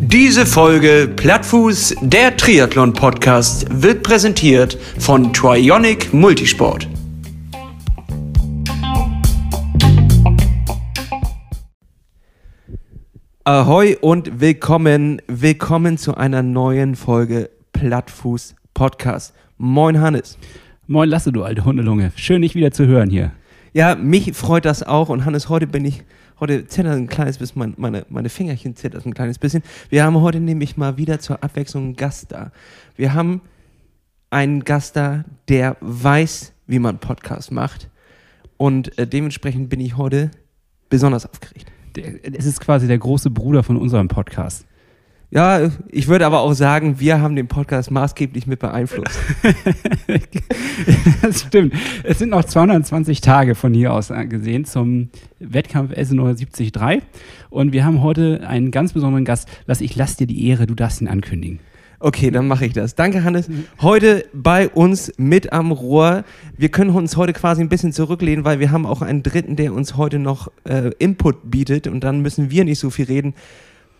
Diese Folge Plattfuß, der Triathlon-Podcast, wird präsentiert von Trionic Multisport. Ahoi und willkommen, willkommen zu einer neuen Folge Plattfuß Podcast. Moin Hannes. Moin Lasse, du alte Hundelunge. Schön, dich wieder zu hören hier. Ja, mich freut das auch und Hannes, heute bin ich, heute zittert ein kleines bisschen, mein, meine, meine Fingerchen zittert ein kleines bisschen. Wir haben heute nämlich mal wieder zur Abwechslung einen Gast da. Wir haben einen Gast da, der weiß, wie man Podcast macht und äh, dementsprechend bin ich heute besonders aufgeregt. Es ist quasi der große Bruder von unserem Podcast. Ja, ich würde aber auch sagen, wir haben den Podcast maßgeblich mit beeinflusst. das stimmt. Es sind noch 220 Tage von hier aus gesehen zum Wettkampf S 73 und wir haben heute einen ganz besonderen Gast. Lass, ich lass dir die Ehre, du darfst ihn ankündigen. Okay, dann mache ich das. Danke, Hannes. Heute bei uns mit am Rohr. Wir können uns heute quasi ein bisschen zurücklehnen, weil wir haben auch einen Dritten, der uns heute noch äh, Input bietet und dann müssen wir nicht so viel reden.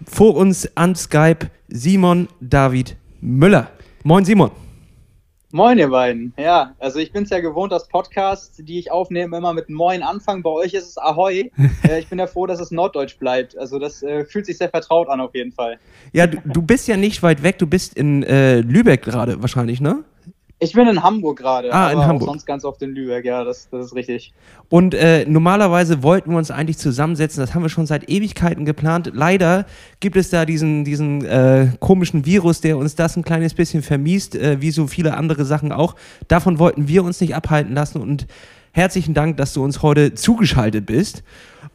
Vor uns an Skype Simon David Müller. Moin, Simon. Moin, ihr beiden. Ja, also ich bin es ja gewohnt, dass Podcasts, die ich aufnehme, immer mit Moin anfangen. Bei euch ist es Ahoi. äh, ich bin ja froh, dass es Norddeutsch bleibt. Also das äh, fühlt sich sehr vertraut an, auf jeden Fall. Ja, du, du bist ja nicht weit weg. Du bist in äh, Lübeck gerade wahrscheinlich, ne? Ich bin in Hamburg gerade. Ah, in Hamburg. sonst ganz oft in Lübeck, ja, das, das ist richtig. Und äh, normalerweise wollten wir uns eigentlich zusammensetzen, das haben wir schon seit Ewigkeiten geplant. Leider gibt es da diesen, diesen äh, komischen Virus, der uns das ein kleines bisschen vermiest, äh, wie so viele andere Sachen auch. Davon wollten wir uns nicht abhalten lassen und herzlichen Dank, dass du uns heute zugeschaltet bist.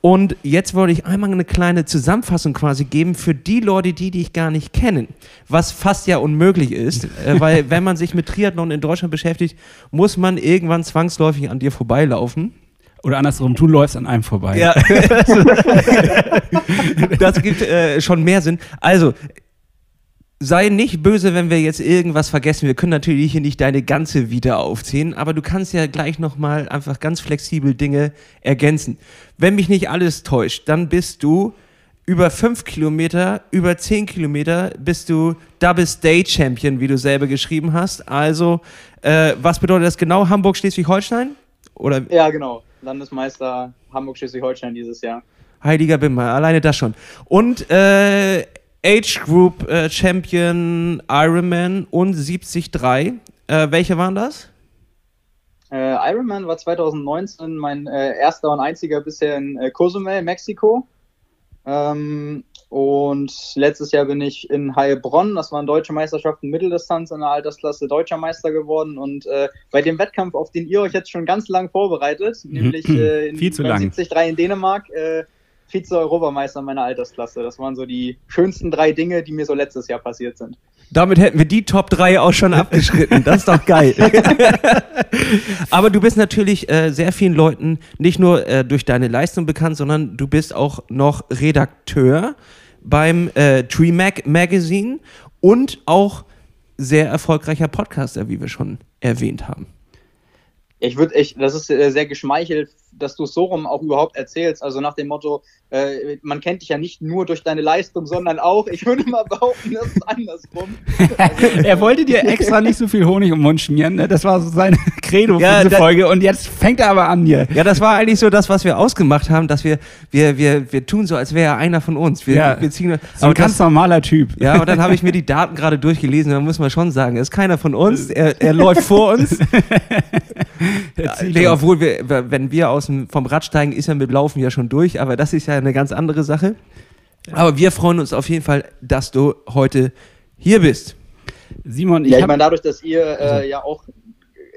Und jetzt wollte ich einmal eine kleine Zusammenfassung quasi geben für die Leute, die dich gar nicht kennen, was fast ja unmöglich ist, äh, weil wenn man sich mit Triathlon in Deutschland beschäftigt, muss man irgendwann zwangsläufig an dir vorbeilaufen. Oder andersrum, du läufst an einem vorbei. Ja, das gibt äh, schon mehr Sinn. Also, sei nicht böse, wenn wir jetzt irgendwas vergessen. Wir können natürlich hier nicht deine ganze Vita aufziehen, aber du kannst ja gleich nochmal einfach ganz flexibel Dinge ergänzen. Wenn mich nicht alles täuscht, dann bist du über fünf Kilometer, über zehn Kilometer bist du Double State Champion, wie du selber geschrieben hast. Also, äh, was bedeutet das genau? Hamburg, Schleswig-Holstein? Oder? Ja, genau. Landesmeister Hamburg, Schleswig-Holstein dieses Jahr. Heiliger Bimmer, alleine das schon. Und äh, Age Group äh, Champion Ironman und 73. Äh, welche waren das? Äh, Ironman war 2019 mein äh, erster und einziger bisher in äh, Cozumel, Mexiko. Ähm, und letztes Jahr bin ich in Heilbronn, das waren deutsche Meisterschaften Mitteldistanz in der Altersklasse deutscher Meister geworden. Und äh, bei dem Wettkampf, auf den ihr euch jetzt schon ganz lang vorbereitet, nämlich äh, in Viel zu lang. 73 in Dänemark, äh, Vize-Europameister meiner Altersklasse. Das waren so die schönsten drei Dinge, die mir so letztes Jahr passiert sind. Damit hätten wir die Top 3 auch schon abgeschritten. Das ist doch geil. Aber du bist natürlich äh, sehr vielen Leuten nicht nur äh, durch deine Leistung bekannt, sondern du bist auch noch Redakteur beim äh, Tree Mag Magazine und auch sehr erfolgreicher Podcaster, wie wir schon erwähnt haben. Ich würde echt, das ist äh, sehr geschmeichelt, dass du es so rum auch überhaupt erzählst. Also nach dem Motto, äh, man kennt dich ja nicht nur durch deine Leistung, sondern auch, ich würde mal behaupten, das ist andersrum. er wollte dir extra nicht so viel Honig um den Mund schmieren, ne? das war so sein Credo Ja, für diese da- Folge und jetzt fängt er aber an hier. Ja, das war eigentlich so das, was wir ausgemacht haben, dass wir, wir, wir, wir tun so, als wäre er einer von uns. Wir, Ja, wir ziehen, So ein ganz normaler Typ. Ja, aber dann habe ich mir die Daten gerade durchgelesen, da muss man schon sagen, er ist keiner von uns, er, er läuft vor uns. nee, obwohl wir, wenn wir aus dem, vom Rad steigen, ist er mit Laufen ja schon durch, aber das ist ja eine ganz andere Sache. Aber wir freuen uns auf jeden Fall, dass du heute hier bist. Simon, ich Ja, ich habe meine, dadurch, dass ihr äh, ja auch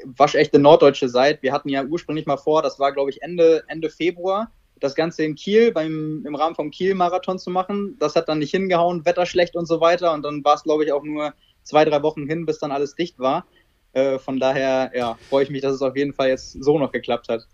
waschechte Norddeutsche seid, wir hatten ja ursprünglich mal vor, das war glaube ich Ende, Ende Februar, das Ganze in Kiel beim, im Rahmen vom Kiel-Marathon zu machen. Das hat dann nicht hingehauen, Wetter schlecht und so weiter. Und dann war es, glaube ich, auch nur zwei, drei Wochen hin, bis dann alles dicht war. Äh, von daher ja, freue ich mich, dass es auf jeden Fall jetzt so noch geklappt hat.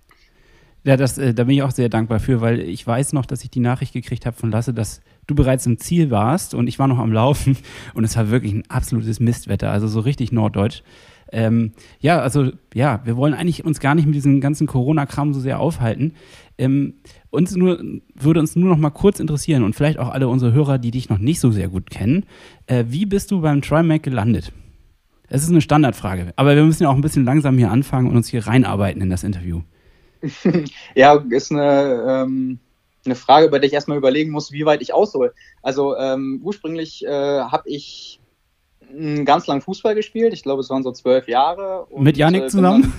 Ja, das, äh, da bin ich auch sehr dankbar für, weil ich weiß noch, dass ich die Nachricht gekriegt habe von Lasse, dass du bereits im Ziel warst und ich war noch am Laufen und es war wirklich ein absolutes Mistwetter, also so richtig norddeutsch. Ähm, ja, also ja, wir wollen eigentlich uns gar nicht mit diesem ganzen Corona-Kram so sehr aufhalten. Ähm, uns nur, würde uns nur noch mal kurz interessieren und vielleicht auch alle unsere Hörer, die dich noch nicht so sehr gut kennen. Äh, wie bist du beim TriMac gelandet? Es ist eine Standardfrage, aber wir müssen ja auch ein bisschen langsam hier anfangen und uns hier reinarbeiten in das Interview. ja, ist eine, ähm, eine Frage, bei der ich erstmal überlegen muss, wie weit ich aushole. Also ähm, ursprünglich äh, habe ich ganz lang Fußball gespielt. Ich glaube, es waren so zwölf Jahre. Und, Mit Yannick äh, zusammen?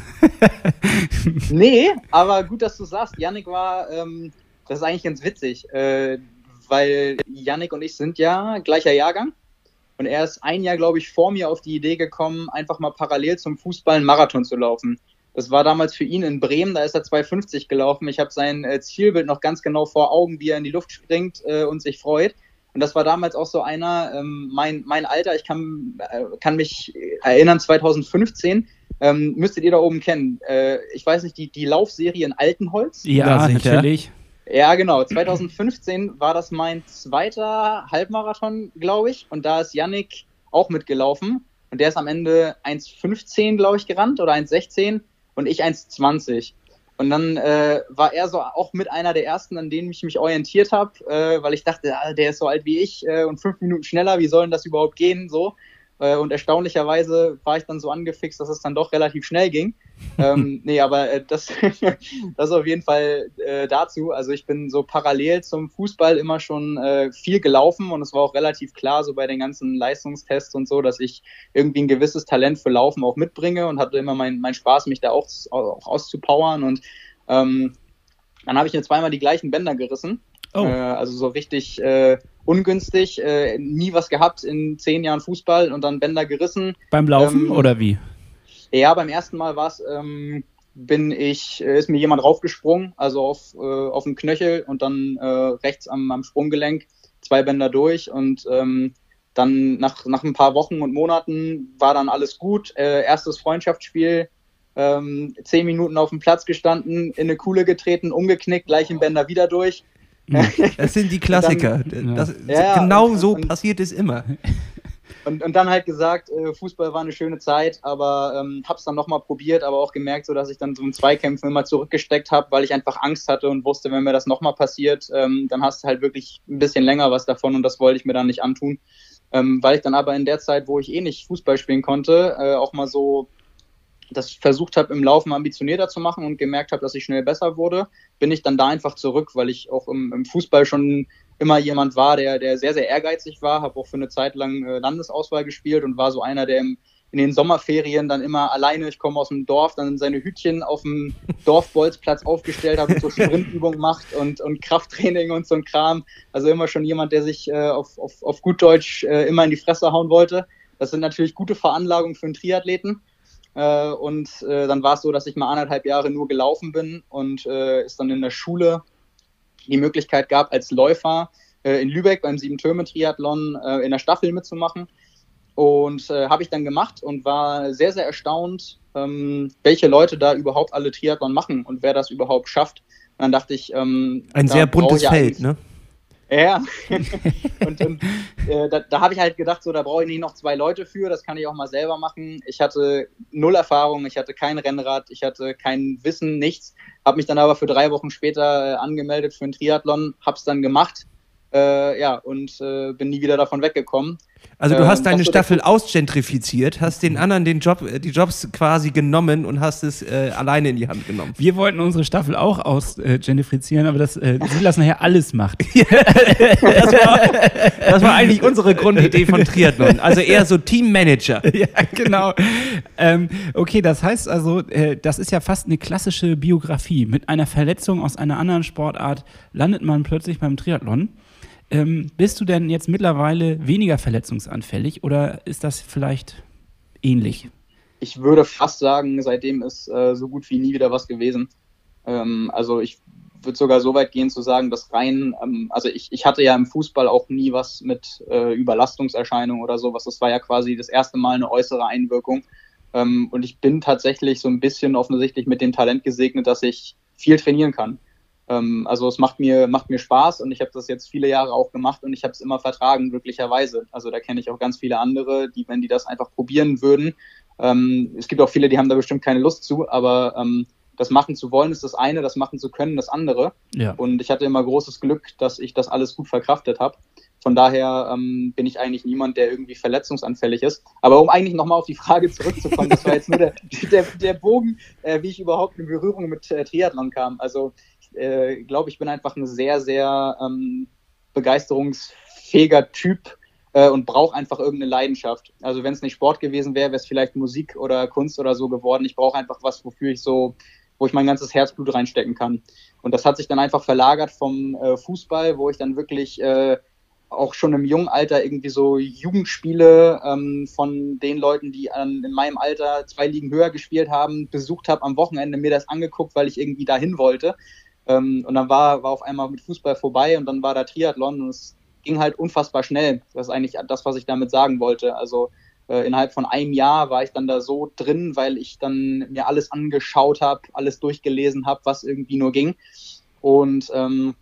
nee, aber gut, dass du sagst. Yannick war, ähm, das ist eigentlich ganz witzig, äh, weil Yannick und ich sind ja gleicher Jahrgang. Und er ist ein Jahr, glaube ich, vor mir auf die Idee gekommen, einfach mal parallel zum Fußball einen Marathon zu laufen. Das war damals für ihn in Bremen, da ist er 2,50 gelaufen. Ich habe sein äh, Zielbild noch ganz genau vor Augen, wie er in die Luft springt äh, und sich freut. Und das war damals auch so einer, ähm, mein, mein Alter, ich kann, äh, kann mich erinnern, 2015, ähm, müsstet ihr da oben kennen. Äh, ich weiß nicht, die, die Laufserie in Altenholz? Ja, natürlich. Ja, genau. 2015 war das mein zweiter Halbmarathon, glaube ich. Und da ist Yannick auch mitgelaufen. Und der ist am Ende 1,15, glaube ich, gerannt oder 1,16 und ich 1,20. Und dann äh, war er so auch mit einer der ersten, an denen ich mich orientiert habe, äh, weil ich dachte, ah, der ist so alt wie ich äh, und fünf Minuten schneller, wie soll denn das überhaupt gehen? So. Äh, und erstaunlicherweise war ich dann so angefixt, dass es dann doch relativ schnell ging. ähm, nee, aber äh, das, das auf jeden Fall äh, dazu. Also ich bin so parallel zum Fußball immer schon äh, viel gelaufen und es war auch relativ klar so bei den ganzen Leistungstests und so, dass ich irgendwie ein gewisses Talent für Laufen auch mitbringe und hatte immer meinen mein Spaß, mich da auch, auch auszupowern und ähm, dann habe ich mir zweimal die gleichen Bänder gerissen. Oh. Äh, also so richtig äh, ungünstig, äh, nie was gehabt in zehn Jahren Fußball und dann Bänder gerissen. Beim Laufen ähm, oder wie? Ja, beim ersten Mal war es, ähm, bin ich, äh, ist mir jemand raufgesprungen, also auf, äh, auf den Knöchel und dann äh, rechts am, am Sprunggelenk zwei Bänder durch und ähm, dann nach, nach ein paar Wochen und Monaten war dann alles gut. Äh, erstes Freundschaftsspiel, ähm, zehn Minuten auf dem Platz gestanden, in eine Kuhle getreten, umgeknickt, gleich im Bänder wieder durch. Das sind die Klassiker. Dann, das, ja, genau und, so und, passiert es immer. Und, und dann halt gesagt, äh, Fußball war eine schöne Zeit, aber ähm, hab's dann nochmal probiert, aber auch gemerkt, so dass ich dann so in Zweikämpfen immer zurückgesteckt habe, weil ich einfach Angst hatte und wusste, wenn mir das nochmal passiert, ähm, dann hast du halt wirklich ein bisschen länger was davon und das wollte ich mir dann nicht antun. Ähm, weil ich dann aber in der Zeit, wo ich eh nicht Fußball spielen konnte, äh, auch mal so das versucht habe, im Laufen ambitionierter zu machen und gemerkt habe, dass ich schnell besser wurde, bin ich dann da einfach zurück, weil ich auch im, im Fußball schon immer jemand war, der, der sehr, sehr ehrgeizig war, habe auch für eine Zeit lang äh, Landesauswahl gespielt und war so einer, der im, in den Sommerferien dann immer alleine, ich komme aus dem Dorf, dann seine Hütchen auf dem Dorfbolzplatz aufgestellt hat und so Sprintübungen macht und, und Krafttraining und so ein Kram. Also immer schon jemand, der sich äh, auf, auf, auf gut Deutsch äh, immer in die Fresse hauen wollte. Das sind natürlich gute Veranlagungen für einen Triathleten. Äh, und äh, dann war es so, dass ich mal anderthalb Jahre nur gelaufen bin und äh, es dann in der Schule die Möglichkeit gab, als Läufer äh, in Lübeck beim Sieben-Türme-Triathlon äh, in der Staffel mitzumachen. Und äh, habe ich dann gemacht und war sehr, sehr erstaunt, ähm, welche Leute da überhaupt alle Triathlon machen und wer das überhaupt schafft. Und dann dachte ich, ähm, ein sehr buntes Feld, ne? Ja, und, und äh, da, da habe ich halt gedacht, so, da brauche ich nicht noch zwei Leute für, das kann ich auch mal selber machen. Ich hatte null Erfahrung, ich hatte kein Rennrad, ich hatte kein Wissen, nichts. Habe mich dann aber für drei Wochen später äh, angemeldet für einen Triathlon, habe es dann gemacht äh, ja, und äh, bin nie wieder davon weggekommen. Also du hast ähm, deine Staffel ausgentrifiziert, hast den anderen den Job, äh, die Jobs quasi genommen und hast es äh, alleine in die Hand genommen. Wir wollten unsere Staffel auch ausgentrifizieren, aber das äh, Silas nachher alles macht. das, war, das, war, eigentlich unsere Grundidee von Triathlon. Also eher so Teammanager. ja, genau. Ähm, okay, das heißt also, äh, das ist ja fast eine klassische Biografie. Mit einer Verletzung aus einer anderen Sportart landet man plötzlich beim Triathlon. Ähm, bist du denn jetzt mittlerweile weniger verletzungsanfällig oder ist das vielleicht ähnlich? Ich würde fast sagen, seitdem ist äh, so gut wie nie wieder was gewesen. Ähm, also ich würde sogar so weit gehen zu sagen, dass rein, ähm, also ich, ich hatte ja im Fußball auch nie was mit äh, Überlastungserscheinungen oder sowas. Das war ja quasi das erste Mal eine äußere Einwirkung. Ähm, und ich bin tatsächlich so ein bisschen offensichtlich mit dem Talent gesegnet, dass ich viel trainieren kann. Ähm, also es macht mir, macht mir Spaß und ich habe das jetzt viele Jahre auch gemacht und ich habe es immer vertragen, glücklicherweise. Also da kenne ich auch ganz viele andere, die, wenn die das einfach probieren würden Ähm, es gibt auch viele, die haben da bestimmt keine Lust zu, aber ähm, das machen zu wollen ist das eine, das machen zu können das andere. Ja. Und ich hatte immer großes Glück, dass ich das alles gut verkraftet habe. Von daher ähm, bin ich eigentlich niemand, der irgendwie verletzungsanfällig ist. Aber um eigentlich nochmal auf die Frage zurückzukommen, das war jetzt nur der, der, der Bogen, äh, wie ich überhaupt in Berührung mit äh, Triathlon kam. Also ich äh, glaube, ich bin einfach ein sehr, sehr ähm, begeisterungsfähiger Typ äh, und brauche einfach irgendeine Leidenschaft. Also wenn es nicht Sport gewesen wäre, wäre es vielleicht Musik oder Kunst oder so geworden. Ich brauche einfach was, wofür ich so wo ich mein ganzes Herzblut reinstecken kann. Und das hat sich dann einfach verlagert vom äh, Fußball, wo ich dann wirklich äh, auch schon im jungen Alter irgendwie so Jugendspiele ähm, von den Leuten, die an, in meinem Alter zwei Ligen höher gespielt haben, besucht habe am Wochenende, mir das angeguckt, weil ich irgendwie dahin wollte. Ähm, und dann war, war auf einmal mit Fußball vorbei und dann war da Triathlon und es ging halt unfassbar schnell. Das ist eigentlich das, was ich damit sagen wollte. Also äh, innerhalb von einem Jahr war ich dann da so drin, weil ich dann mir alles angeschaut habe, alles durchgelesen habe, was irgendwie nur ging. Und ähm,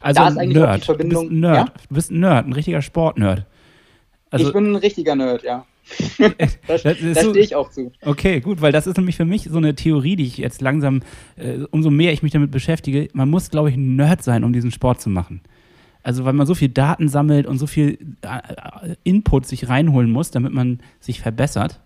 also da ist eigentlich Nerd. die Verbindung. Du bist ein Nerd. Ja? Du bist ein Nerd, ein richtiger Sportnerd. Also, ich bin ein richtiger Nerd, ja. da, da so, stehe ich auch zu. Okay, gut, weil das ist nämlich für mich so eine Theorie, die ich jetzt langsam, äh, umso mehr ich mich damit beschäftige, man muss, glaube ich, ein Nerd sein, um diesen Sport zu machen. Also weil man so viel Daten sammelt und so viel äh, Input sich reinholen muss, damit man sich verbessert.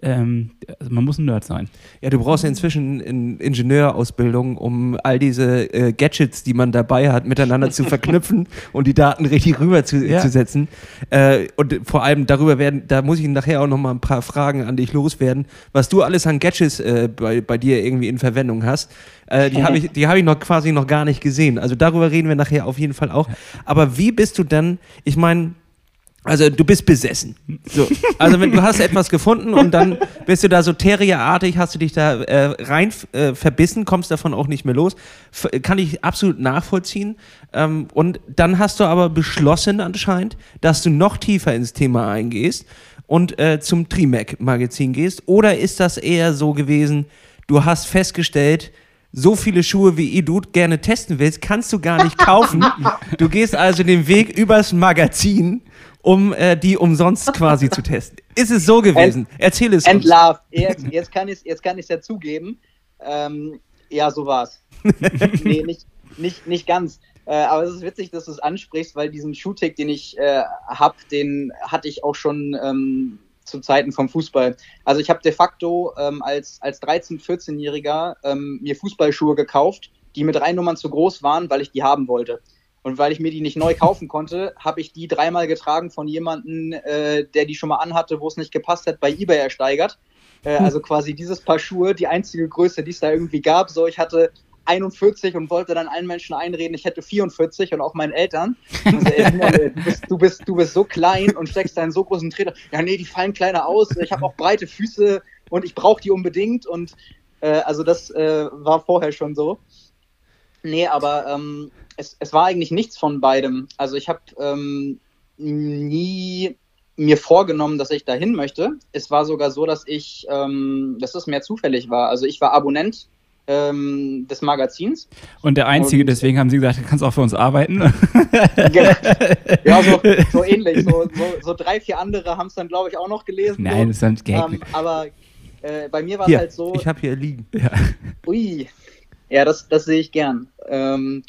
Ähm, also man muss ein Nerd sein. Ja, du brauchst ja inzwischen eine Ingenieurausbildung, um all diese äh, Gadgets, die man dabei hat, miteinander zu verknüpfen und die Daten richtig rüberzusetzen. Ja. Äh, und vor allem darüber werden, da muss ich nachher auch noch mal ein paar Fragen an dich loswerden, was du alles an Gadgets äh, bei, bei dir irgendwie in Verwendung hast. Äh, die habe ich, hab ich noch quasi noch gar nicht gesehen. Also darüber reden wir nachher auf jeden Fall auch. Aber wie bist du dann, ich meine, also du bist besessen. So. Also wenn du hast etwas gefunden und dann bist du da so terrierartig, hast du dich da äh, rein äh, verbissen, kommst davon auch nicht mehr los. F kann ich absolut nachvollziehen. Ähm, und dann hast du aber beschlossen anscheinend, dass du noch tiefer ins Thema eingehst und äh, zum Trimac-Magazin gehst. Oder ist das eher so gewesen, du hast festgestellt, so viele Schuhe, wie du gerne testen willst, kannst du gar nicht kaufen. Du gehst also den Weg übers Magazin um äh, die umsonst quasi zu testen. Ist es so gewesen? Ent, Erzähl es Entlarvt. Jetzt, jetzt kann ich es kann ja zugeben. Ähm, ja, so war's. nee, nicht, nicht, nicht ganz. Äh, aber es ist witzig, dass du es ansprichst, weil diesen Shooting, den ich äh, habe, den hatte ich auch schon ähm, zu Zeiten vom Fußball. Also ich habe de facto ähm, als, als 13-, 14-Jähriger ähm, mir Fußballschuhe gekauft, die mit drei Nummern zu groß waren, weil ich die haben wollte. Und weil ich mir die nicht neu kaufen konnte, habe ich die dreimal getragen von jemandem, äh, der die schon mal anhatte, wo es nicht gepasst hat, bei eBay ersteigert. Äh, hm. also quasi dieses Paar Schuhe, die einzige Größe, die es da irgendwie gab. So, ich hatte 41 und wollte dann allen Menschen einreden, ich hätte 44 und auch meinen Eltern. Also, ey, du, bist, du, bist, du bist so klein und steckst da in so großen Treter. Ja, nee, die fallen kleiner aus. Ich habe auch breite Füße und ich brauche die unbedingt. Und äh, also das äh, war vorher schon so. Nee, aber ähm, es, es war eigentlich nichts von beidem. Also ich habe ähm, nie mir vorgenommen, dass ich dahin möchte. Es war sogar so, dass ich, ähm, dass es mehr zufällig war. Also ich war Abonnent ähm, des Magazins. Und der Einzige, und, deswegen haben sie gesagt, du kannst auch für uns arbeiten. ja, so, so ähnlich. So, so, so, drei, vier andere haben es dann, glaube ich, auch noch gelesen. Nein, das ist ein Gag. Ähm, aber äh, bei mir war es halt so. Ich habe hier liegen. Ja. Ui. Ja, das, das sehe ich gern. Ähm,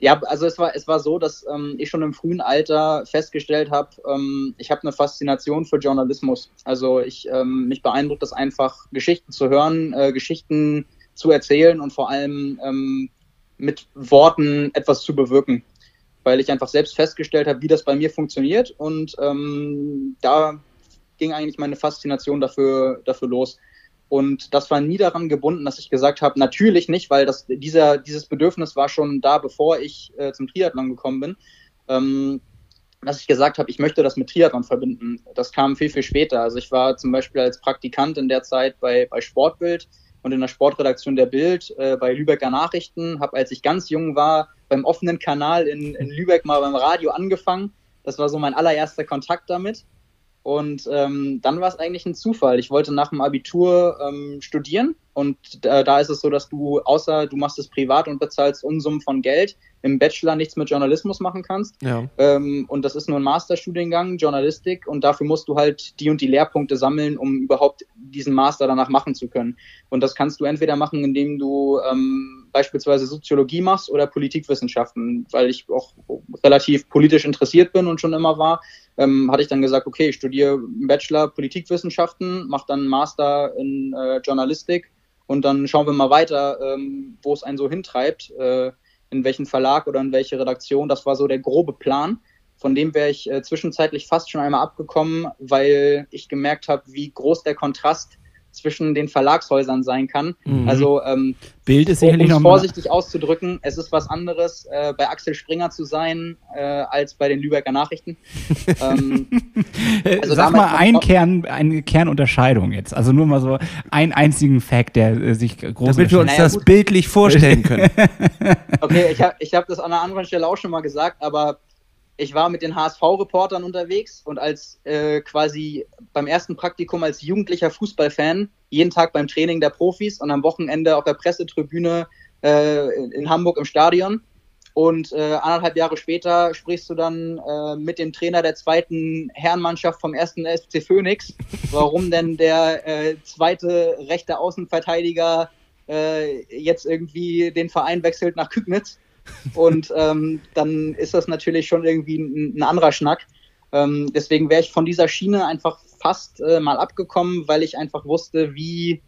ja, also es war, es war so, dass ähm, ich schon im frühen Alter festgestellt habe, ähm, ich habe eine Faszination für Journalismus. Also ich ähm, mich beeindruckt das einfach, Geschichten zu hören, äh, Geschichten zu erzählen und vor allem ähm, mit Worten etwas zu bewirken. Weil ich einfach selbst festgestellt habe, wie das bei mir funktioniert und ähm, da ging eigentlich meine Faszination dafür, dafür los. Und das war nie daran gebunden, dass ich gesagt habe, natürlich nicht, weil das, dieser, dieses Bedürfnis war schon da, bevor ich äh, zum Triathlon gekommen bin. Ähm, dass ich gesagt habe, ich möchte das mit Triathlon verbinden. Das kam viel, viel später. Also ich war zum Beispiel als Praktikant in der Zeit bei, bei Sportbild und in der Sportredaktion der Bild äh, bei Lübecker Nachrichten, habe, als ich ganz jung war, beim offenen Kanal in, in Lübeck mal beim Radio angefangen. Das war so mein allererster Kontakt damit. Und ähm, dann war es eigentlich ein Zufall. Ich wollte nach dem Abitur ähm, studieren und äh, da ist es so, dass du außer du machst es privat und bezahlst Unsummen von Geld, im Bachelor nichts mit Journalismus machen kannst. Ja. Ähm, und das ist nur ein Masterstudiengang, Journalistik, und dafür musst du halt die und die Lehrpunkte sammeln, um überhaupt diesen Master danach machen zu können. Und das kannst du entweder machen, indem du ähm, beispielsweise Soziologie machst oder Politikwissenschaften, weil ich auch relativ politisch interessiert bin und schon immer war. Ähm, hatte ich dann gesagt, okay, ich studiere Bachelor Politikwissenschaften, mache dann Master in äh, Journalistik und dann schauen wir mal weiter, ähm, wo es einen so hintreibt. Äh, in welchen Verlag oder in welche Redaktion. Das war so der grobe Plan. Von dem wäre ich äh, zwischenzeitlich fast schon einmal abgekommen, weil ich gemerkt habe, wie groß der Kontrast zwischen den Verlagshäusern sein kann. Mhm. Also ähm, Bild ist sicherlich um vorsichtig auszudrücken, es ist was anderes, äh, bei Axel Springer zu sein, äh, als bei den Lübecker Nachrichten. ähm, also Sag mal ein Kern, eine Kernunterscheidung jetzt. Also nur mal so einen einzigen Fact, der äh, sich groß Damit wir uns naja, das gut. bildlich vorstellen können. okay, ich habe ich hab das an einer anderen Stelle auch schon mal gesagt, aber ich war mit den HSV-Reportern unterwegs und als äh, quasi beim ersten Praktikum als jugendlicher Fußballfan jeden Tag beim Training der Profis und am Wochenende auf der Pressetribüne äh, in Hamburg im Stadion. Und äh, anderthalb Jahre später sprichst du dann äh, mit dem Trainer der zweiten Herrenmannschaft vom ersten SC Phoenix, warum denn der äh, zweite rechte Außenverteidiger äh, jetzt irgendwie den Verein wechselt nach Kügnitz. Und ähm, dann ist das natürlich schon irgendwie ein, ein anderer Schnack. Ähm, deswegen wäre ich von dieser Schiene einfach fast äh, mal abgekommen, weil ich einfach wusste, wie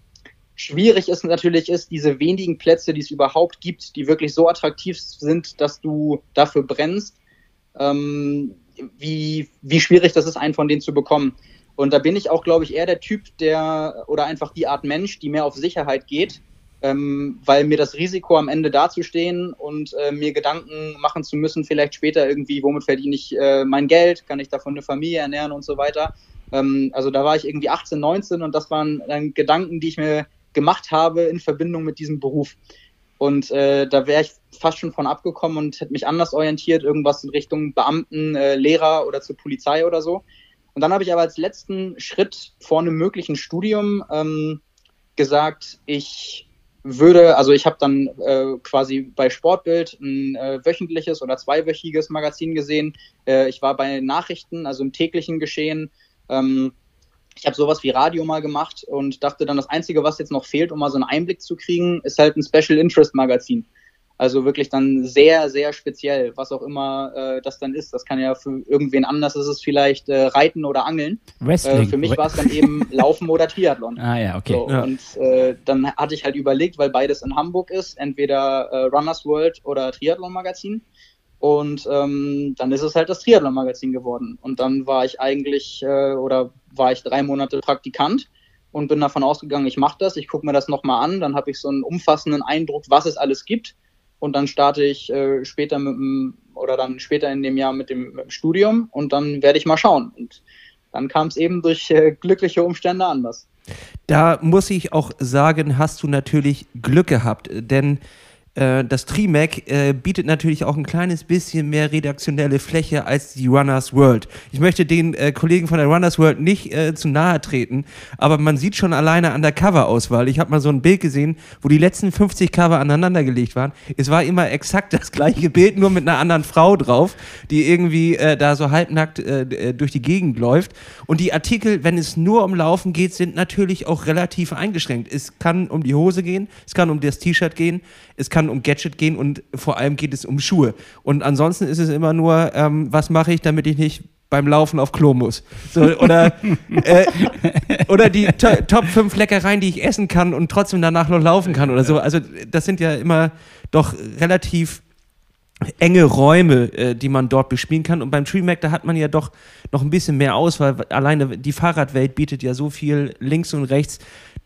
schwierig es natürlich ist, diese wenigen Plätze, die es überhaupt gibt, die wirklich so attraktiv sind, dass du dafür brennst, ähm, wie, wie schwierig das ist, einen von denen zu bekommen. Und da bin ich auch, glaube ich, eher der Typ, der oder einfach die Art Mensch, die mehr auf Sicherheit geht ähm, weil mir das Risiko am Ende dazustehen und äh, mir Gedanken machen zu müssen, vielleicht später irgendwie, womit verdiene ich äh, mein Geld, kann ich davon eine Familie ernähren und so weiter. Ähm, also da war ich irgendwie 18, 19 und das waren dann Gedanken, die ich mir gemacht habe in Verbindung mit diesem Beruf. Und äh, da wäre ich fast schon von abgekommen und hätte mich anders orientiert, irgendwas in Richtung Beamten, äh, Lehrer oder zur Polizei oder so. Und dann habe ich aber als letzten Schritt vor einem möglichen Studium ähm, gesagt, ich würde, also ich habe dann äh, quasi bei Sportbild ein äh, wöchentliches oder zweiwöchiges Magazin gesehen. Äh, ich war bei Nachrichten, also im täglichen Geschehen. Ähm, ich habe sowas wie Radio mal gemacht und dachte dann, das Einzige, was jetzt noch fehlt, um mal so einen Einblick zu kriegen, ist halt ein Special Interest Magazin. Also wirklich dann sehr, sehr speziell, was auch immer äh, das dann ist. Das kann ja für irgendwen anders ist es vielleicht äh, Reiten oder Angeln. Wrestling. Äh, für mich war es dann eben Laufen oder Triathlon. Ah ja, okay. So, ja. Und äh, dann hatte ich halt überlegt, weil beides in Hamburg ist, entweder äh, Runners World oder Triathlon Magazin. Und ähm, dann ist es halt das Triathlon Magazin geworden. Und dann war ich eigentlich äh, oder war ich drei Monate Praktikant und bin davon ausgegangen, ich mache das, ich gucke mir das nochmal an, dann habe ich so einen umfassenden Eindruck, was es alles gibt und dann starte ich äh, später mit dem, oder dann später in dem Jahr mit dem, mit dem Studium und dann werde ich mal schauen. Und dann kam es eben durch äh, glückliche Umstände anders. Da muss ich auch sagen, hast du natürlich Glück gehabt, denn das Trimac äh, bietet natürlich auch ein kleines bisschen mehr redaktionelle Fläche als die Runners World. Ich möchte den äh, Kollegen von der Runners World nicht äh, zu nahe treten, aber man sieht schon alleine an der Coverauswahl. Ich habe mal so ein Bild gesehen, wo die letzten 50 Cover aneinandergelegt waren. Es war immer exakt das gleiche Bild, nur mit einer anderen Frau drauf, die irgendwie äh, da so halbnackt äh, durch die Gegend läuft. Und die Artikel, wenn es nur um Laufen geht, sind natürlich auch relativ eingeschränkt. Es kann um die Hose gehen, es kann um das T-Shirt gehen, es kann um Gadget gehen und vor allem geht es um Schuhe. Und ansonsten ist es immer nur, ähm, was mache ich, damit ich nicht beim Laufen auf Klo muss. So, oder, äh, oder die to Top 5 Leckereien, die ich essen kann und trotzdem danach noch laufen kann oder so. Also das sind ja immer doch relativ enge Räume, äh, die man dort bespielen kann. Und beim TreeMac, da hat man ja doch noch ein bisschen mehr Auswahl. Alleine die Fahrradwelt bietet ja so viel links und rechts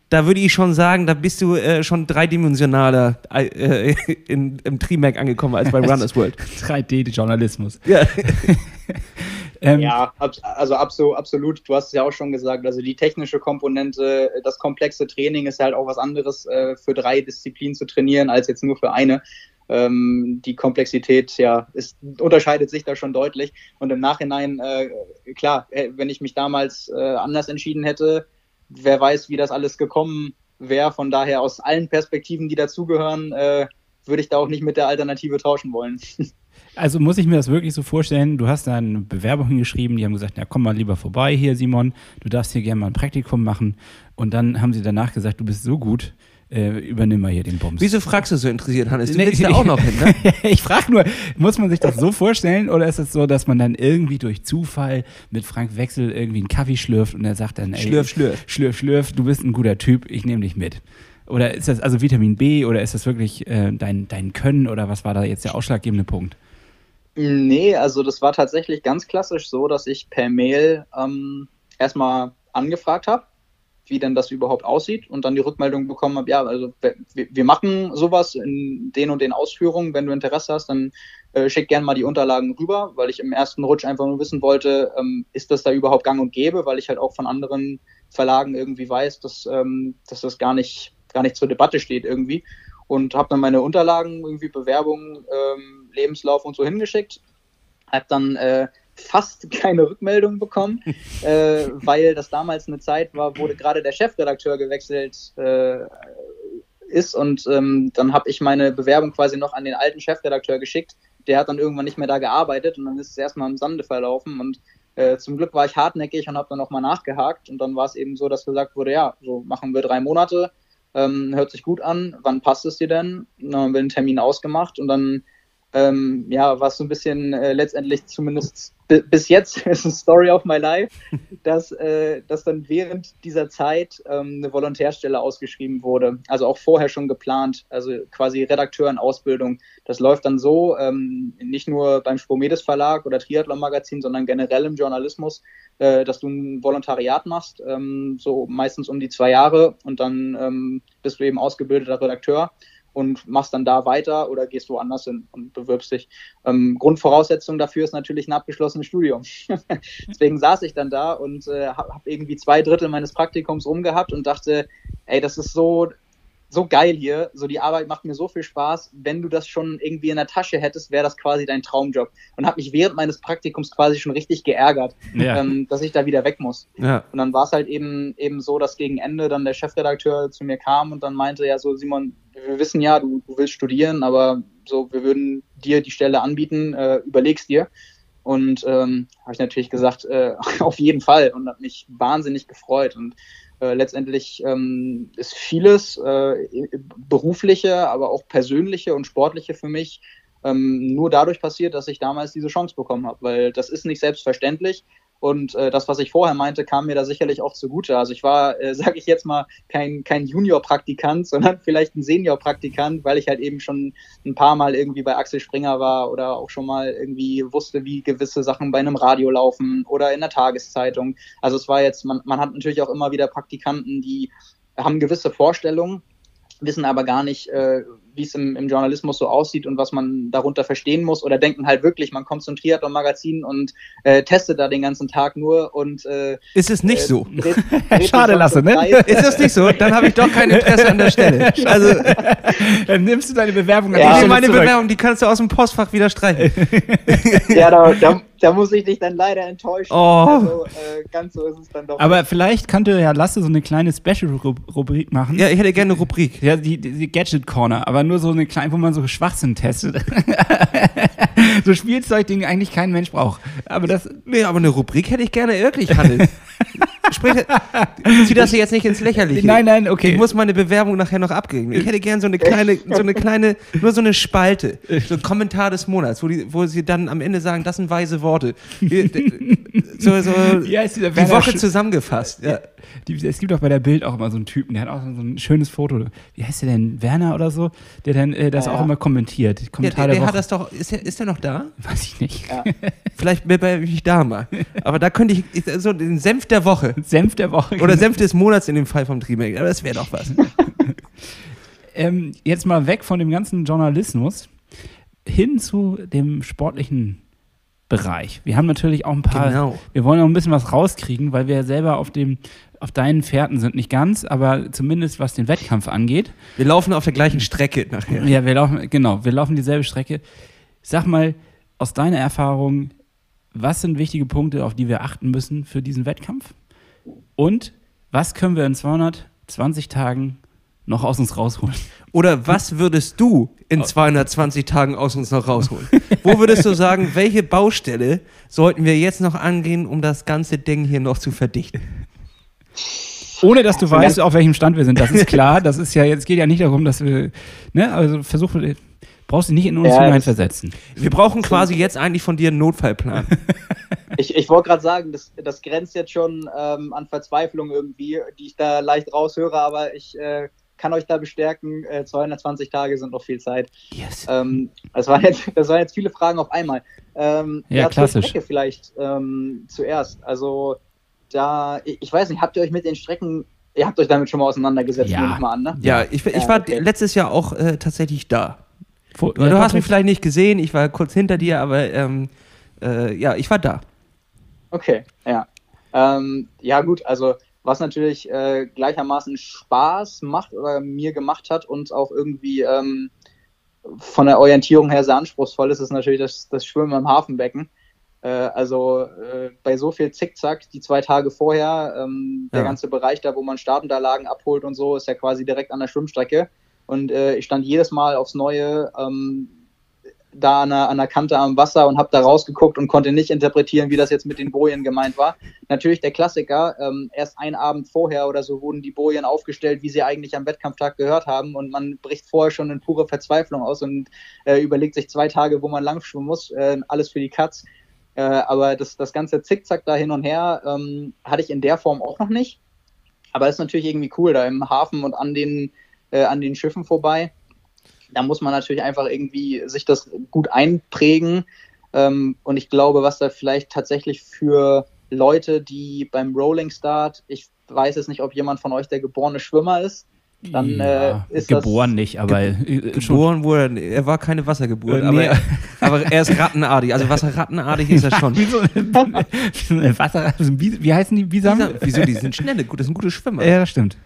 da würde ich schon sagen, da bist du äh, schon dreidimensionaler äh, in, im Trimac angekommen als bei Runners World. 3D-Journalismus. Ja. ähm, ja, also absolut. Du hast es ja auch schon gesagt. Also die technische Komponente, das komplexe Training ist halt auch was anderes äh, für drei Disziplinen zu trainieren als jetzt nur für eine. Ähm, die Komplexität ja ist, unterscheidet sich da schon deutlich. Und im Nachhinein, äh, klar, äh, wenn ich mich damals äh, anders entschieden hätte, wer weiß, wie das alles gekommen wäre. Von daher aus allen Perspektiven, die dazugehören, äh, würde ich da auch nicht mit der Alternative tauschen wollen. Also muss ich mir das wirklich so vorstellen, du hast da eine Bewerbung hingeschrieben, die haben gesagt, ja komm mal lieber vorbei hier, Simon, du darfst hier gerne mal ein Praktikum machen. Und dann haben sie danach gesagt, du bist so gut, äh, übernimm mal hier den Bums. Wieso fragst du so interessiert, Hannes? Du willst ja auch noch hin, ne? ich frage nur, muss man sich das so vorstellen oder ist es so, dass man dann irgendwie durch Zufall mit Frank Wechsel irgendwie einen Kaffee schlürft und er sagt dann, ey, Schlürf, schlürf. schlürf, schlürf, du bist ein guter Typ, ich nehme dich mit. Oder ist das also Vitamin B oder ist das wirklich äh, dein, dein Können oder was war da jetzt der ausschlaggebende Punkt? Nee, also das war tatsächlich ganz klassisch so, dass ich per Mail ähm, erstmal angefragt habe, wie denn das überhaupt aussieht und dann die Rückmeldung bekommen habe, ja, also wir, wir machen sowas in den und den Ausführungen, wenn du Interesse hast, dann äh, schick gerne mal die Unterlagen rüber, weil ich im ersten Rutsch einfach nur wissen wollte, ähm, ist das da überhaupt gang und gäbe, weil ich halt auch von anderen Verlagen irgendwie weiß, dass, ähm, dass das gar nicht gar nicht zur Debatte steht irgendwie. Und habe dann meine Unterlagen, irgendwie Bewerbungen, ähm, Lebenslauf und so hingeschickt. Habe dann äh, fast keine Rückmeldung bekommen, äh, weil das damals eine Zeit war, wo gerade der Chefredakteur gewechselt äh, ist. Und ähm, dann habe ich meine Bewerbung quasi noch an den alten Chefredakteur geschickt. Der hat dann irgendwann nicht mehr da gearbeitet und dann ist es erstmal im Sande verlaufen. Und äh, zum Glück war ich hartnäckig und habe dann nochmal nachgehakt. Und dann war es eben so, dass gesagt wurde, ja, so machen wir drei Monate ähm, hört sich gut an, wann passt es dir denn? Dann haben wir einen Termin ausgemacht und dann ähm, ja, war es so ein bisschen äh, letztendlich zumindest bis jetzt ist eine Story of my life, dass, äh, dass dann während dieser Zeit ähm, eine Volontärstelle ausgeschrieben wurde. Also auch vorher schon geplant, also quasi Redakteur in Ausbildung. Das läuft dann so, ähm, nicht nur beim Spomedes Verlag oder Triathlon Magazin, sondern generell im Journalismus, äh, dass du ein Volontariat machst, ähm, so meistens um die zwei Jahre und dann ähm, bist du eben ausgebildeter Redakteur und machst dann da weiter oder gehst woanders hin und bewirbst dich. Ähm, Grundvoraussetzung dafür ist natürlich ein abgeschlossenes Studium. Deswegen saß ich dann da und äh, habe hab irgendwie zwei Drittel meines Praktikums rumgehabt und dachte, ey, das ist so, so geil hier, so die Arbeit macht mir so viel Spaß. Wenn du das schon irgendwie in der Tasche hättest, wäre das quasi dein Traumjob. Und habe mich während meines Praktikums quasi schon richtig geärgert, ja. ähm, dass ich da wieder weg muss. Ja. Und dann war es halt eben eben so, dass gegen Ende dann der Chefredakteur zu mir kam und dann meinte, ja so Simon, wir wissen ja, du, du willst studieren, aber so wir würden dir die Stelle anbieten, äh, überlegst dir. Und ähm, habe ich natürlich gesagt, äh, auf jeden Fall und habe mich wahnsinnig gefreut und äh, letztendlich ähm, ist vieles äh, berufliche, aber auch persönliche und sportliche für mich ähm, nur dadurch passiert, dass ich damals diese Chance bekommen habe, weil das ist nicht selbstverständlich. Und äh, das, was ich vorher meinte, kam mir da sicherlich auch zugute. Also ich war, äh, sage ich jetzt mal, kein, kein Junior-Praktikant, sondern vielleicht ein Senior-Praktikant, weil ich halt eben schon ein paar Mal irgendwie bei Axel Springer war oder auch schon mal irgendwie wusste, wie gewisse Sachen bei einem Radio laufen oder in der Tageszeitung. Also es war jetzt, man, man hat natürlich auch immer wieder Praktikanten, die haben gewisse Vorstellungen, wissen aber gar nicht, äh, wie es im, im, Journalismus so aussieht und was man darunter verstehen muss oder denken halt wirklich, man kommt zum Triathlon-Magazin und äh, testet da den ganzen Tag nur und äh, ist es nicht äh, so? Dreht, dreht Schade lasse, ne? Ist es nicht so? Dann habe ich doch kein Interesse an der Stelle. Also dann nimmst du deine Bewerbung an ja, meine zurück. Bewerbung, die kannst du aus dem Postfach wieder streichen. ja, da, da, da, muss ich dich dann leider enttäuschen. Oh. Also, äh, ganz so ist es dann doch. Aber nicht. vielleicht könnte ja Lasse so eine kleine Special-Rubrik machen. Ja, ich hätte gerne eine Rubrik. Ja, die, die Gadget Corner, aber nur so eine kleine, wo man so Schwachsinn testet. so Spielzeug, den eigentlich kein Mensch braucht. Aber das. Nee, aber eine Rubrik hätte ich gerne wirklich, Hannes. Sprich, zieh das jetzt nicht ins Lächerliche. Nein, nein, okay. Ich muss meine Bewerbung nachher noch abgeben. Ich hätte gerne so eine kleine, so eine kleine, nur so eine Spalte, so ein Kommentar des Monats, wo, die, wo sie dann am Ende sagen, das sind weise Worte. So, so die Woche zusammengefasst. Ja. Die, es gibt auch bei der Bild auch immer so einen Typen, der hat auch so ein schönes Foto. Wie heißt der denn? Werner oder so? Der dann äh, das ja, auch immer kommentiert. Kommentar ja, der, der, der hat das doch. Ist der, ist der noch da? Weiß ich nicht. Ja. Vielleicht bin ich da mal. Aber da könnte ich. So den Senf der Woche. Senf der Woche. Oder genau. Senf des Monats in dem Fall vom Trimac. Aber das wäre doch was. ähm, jetzt mal weg von dem ganzen Journalismus hin zu dem sportlichen Bereich. Wir haben natürlich auch ein paar, genau. wir wollen auch ein bisschen was rauskriegen, weil wir ja selber auf dem, auf deinen Fährten sind, nicht ganz, aber zumindest was den Wettkampf angeht. Wir laufen auf der gleichen Strecke nachher. Ja, wir laufen, genau, wir laufen dieselbe Strecke. Sag mal, aus deiner Erfahrung, was sind wichtige Punkte, auf die wir achten müssen für diesen Wettkampf? Und was können wir in 220 Tagen noch aus uns rausholen. Oder was würdest du in 220 Tagen aus uns noch rausholen? Wo würdest du sagen, welche Baustelle sollten wir jetzt noch angehen, um das ganze Ding hier noch zu verdichten? Ohne dass du weißt, auf welchem Stand wir sind. Das ist klar. Das ist ja, jetzt geht ja nicht darum, dass wir, ne, also versuch, brauchst du nicht in uns Ja, hineinversetzen. Wir brauchen quasi jetzt eigentlich von dir einen Notfallplan. Ich, ich wollte gerade sagen, das, das grenzt jetzt schon ähm, an Verzweiflung irgendwie, die ich da leicht raushöre, aber ich äh, kann euch da bestärken, äh, 220 Tage sind noch viel Zeit. Yes. Ähm, das, waren jetzt, das waren jetzt viele Fragen auf einmal. Ähm, Ja, zur klassisch. Strecke vielleicht ähm, zuerst. Also da, ich, ich weiß nicht, habt ihr euch mit den Strecken, ihr habt euch damit schon mal auseinandergesetzt, Ja. nehme ich mal an, ne? Ja, ich, ich Ja, war okay. letztes Jahr auch äh, tatsächlich da. Vor- Du, du hast mich vielleicht nicht gesehen, ich war kurz hinter dir, aber ähm, äh, ja, ich war da. Okay, ja. Ähm, ja, gut, also was natürlich äh, gleichermaßen Spaß macht oder mir gemacht hat und auch irgendwie ähm, von der Orientierung her sehr anspruchsvoll ist, ist natürlich das, das Schwimmen im Hafenbecken. Äh, also äh, bei so viel Zickzack die zwei Tage vorher, ähm, der Ja. ganze Bereich da, wo man Startunterlagen abholt und so, ist ja quasi direkt an der Schwimmstrecke. Und äh, ich stand jedes Mal aufs Neue ähm, da an der, an der Kante am Wasser und habe da rausgeguckt und konnte nicht interpretieren, wie das jetzt mit den Bojen gemeint war. Natürlich der Klassiker, ähm, erst einen Abend vorher oder so wurden die Bojen aufgestellt, wie sie eigentlich am Wettkampftag gehört haben und man bricht vorher schon in pure Verzweiflung aus und äh, überlegt sich zwei Tage, wo man lang muss, äh, alles für die Katz. Äh, aber das, das ganze Zickzack da hin und her ähm, hatte ich in der Form auch noch nicht. Aber ist natürlich irgendwie cool, da im Hafen und an den, äh, an den Schiffen vorbei da muss man natürlich einfach irgendwie sich das gut einprägen. Ähm, und ich glaube, was da vielleicht tatsächlich für Leute, die beim Rolling Start, ich weiß es nicht, ob jemand von euch der geborene Schwimmer ist, dann äh, ja, ist geboren das, nicht, aber äh, schon. Geboren wurde, er war keine Wassergeburt, Äh, nee. aber, aber er ist rattenartig. Also wasserrattenartig ist er schon. Wie so Wasser, wie, wie heißen die Bisam? Wieso, wieso, die sind schnelle, gut, das sind gute Schwimmer. Ja, das stimmt.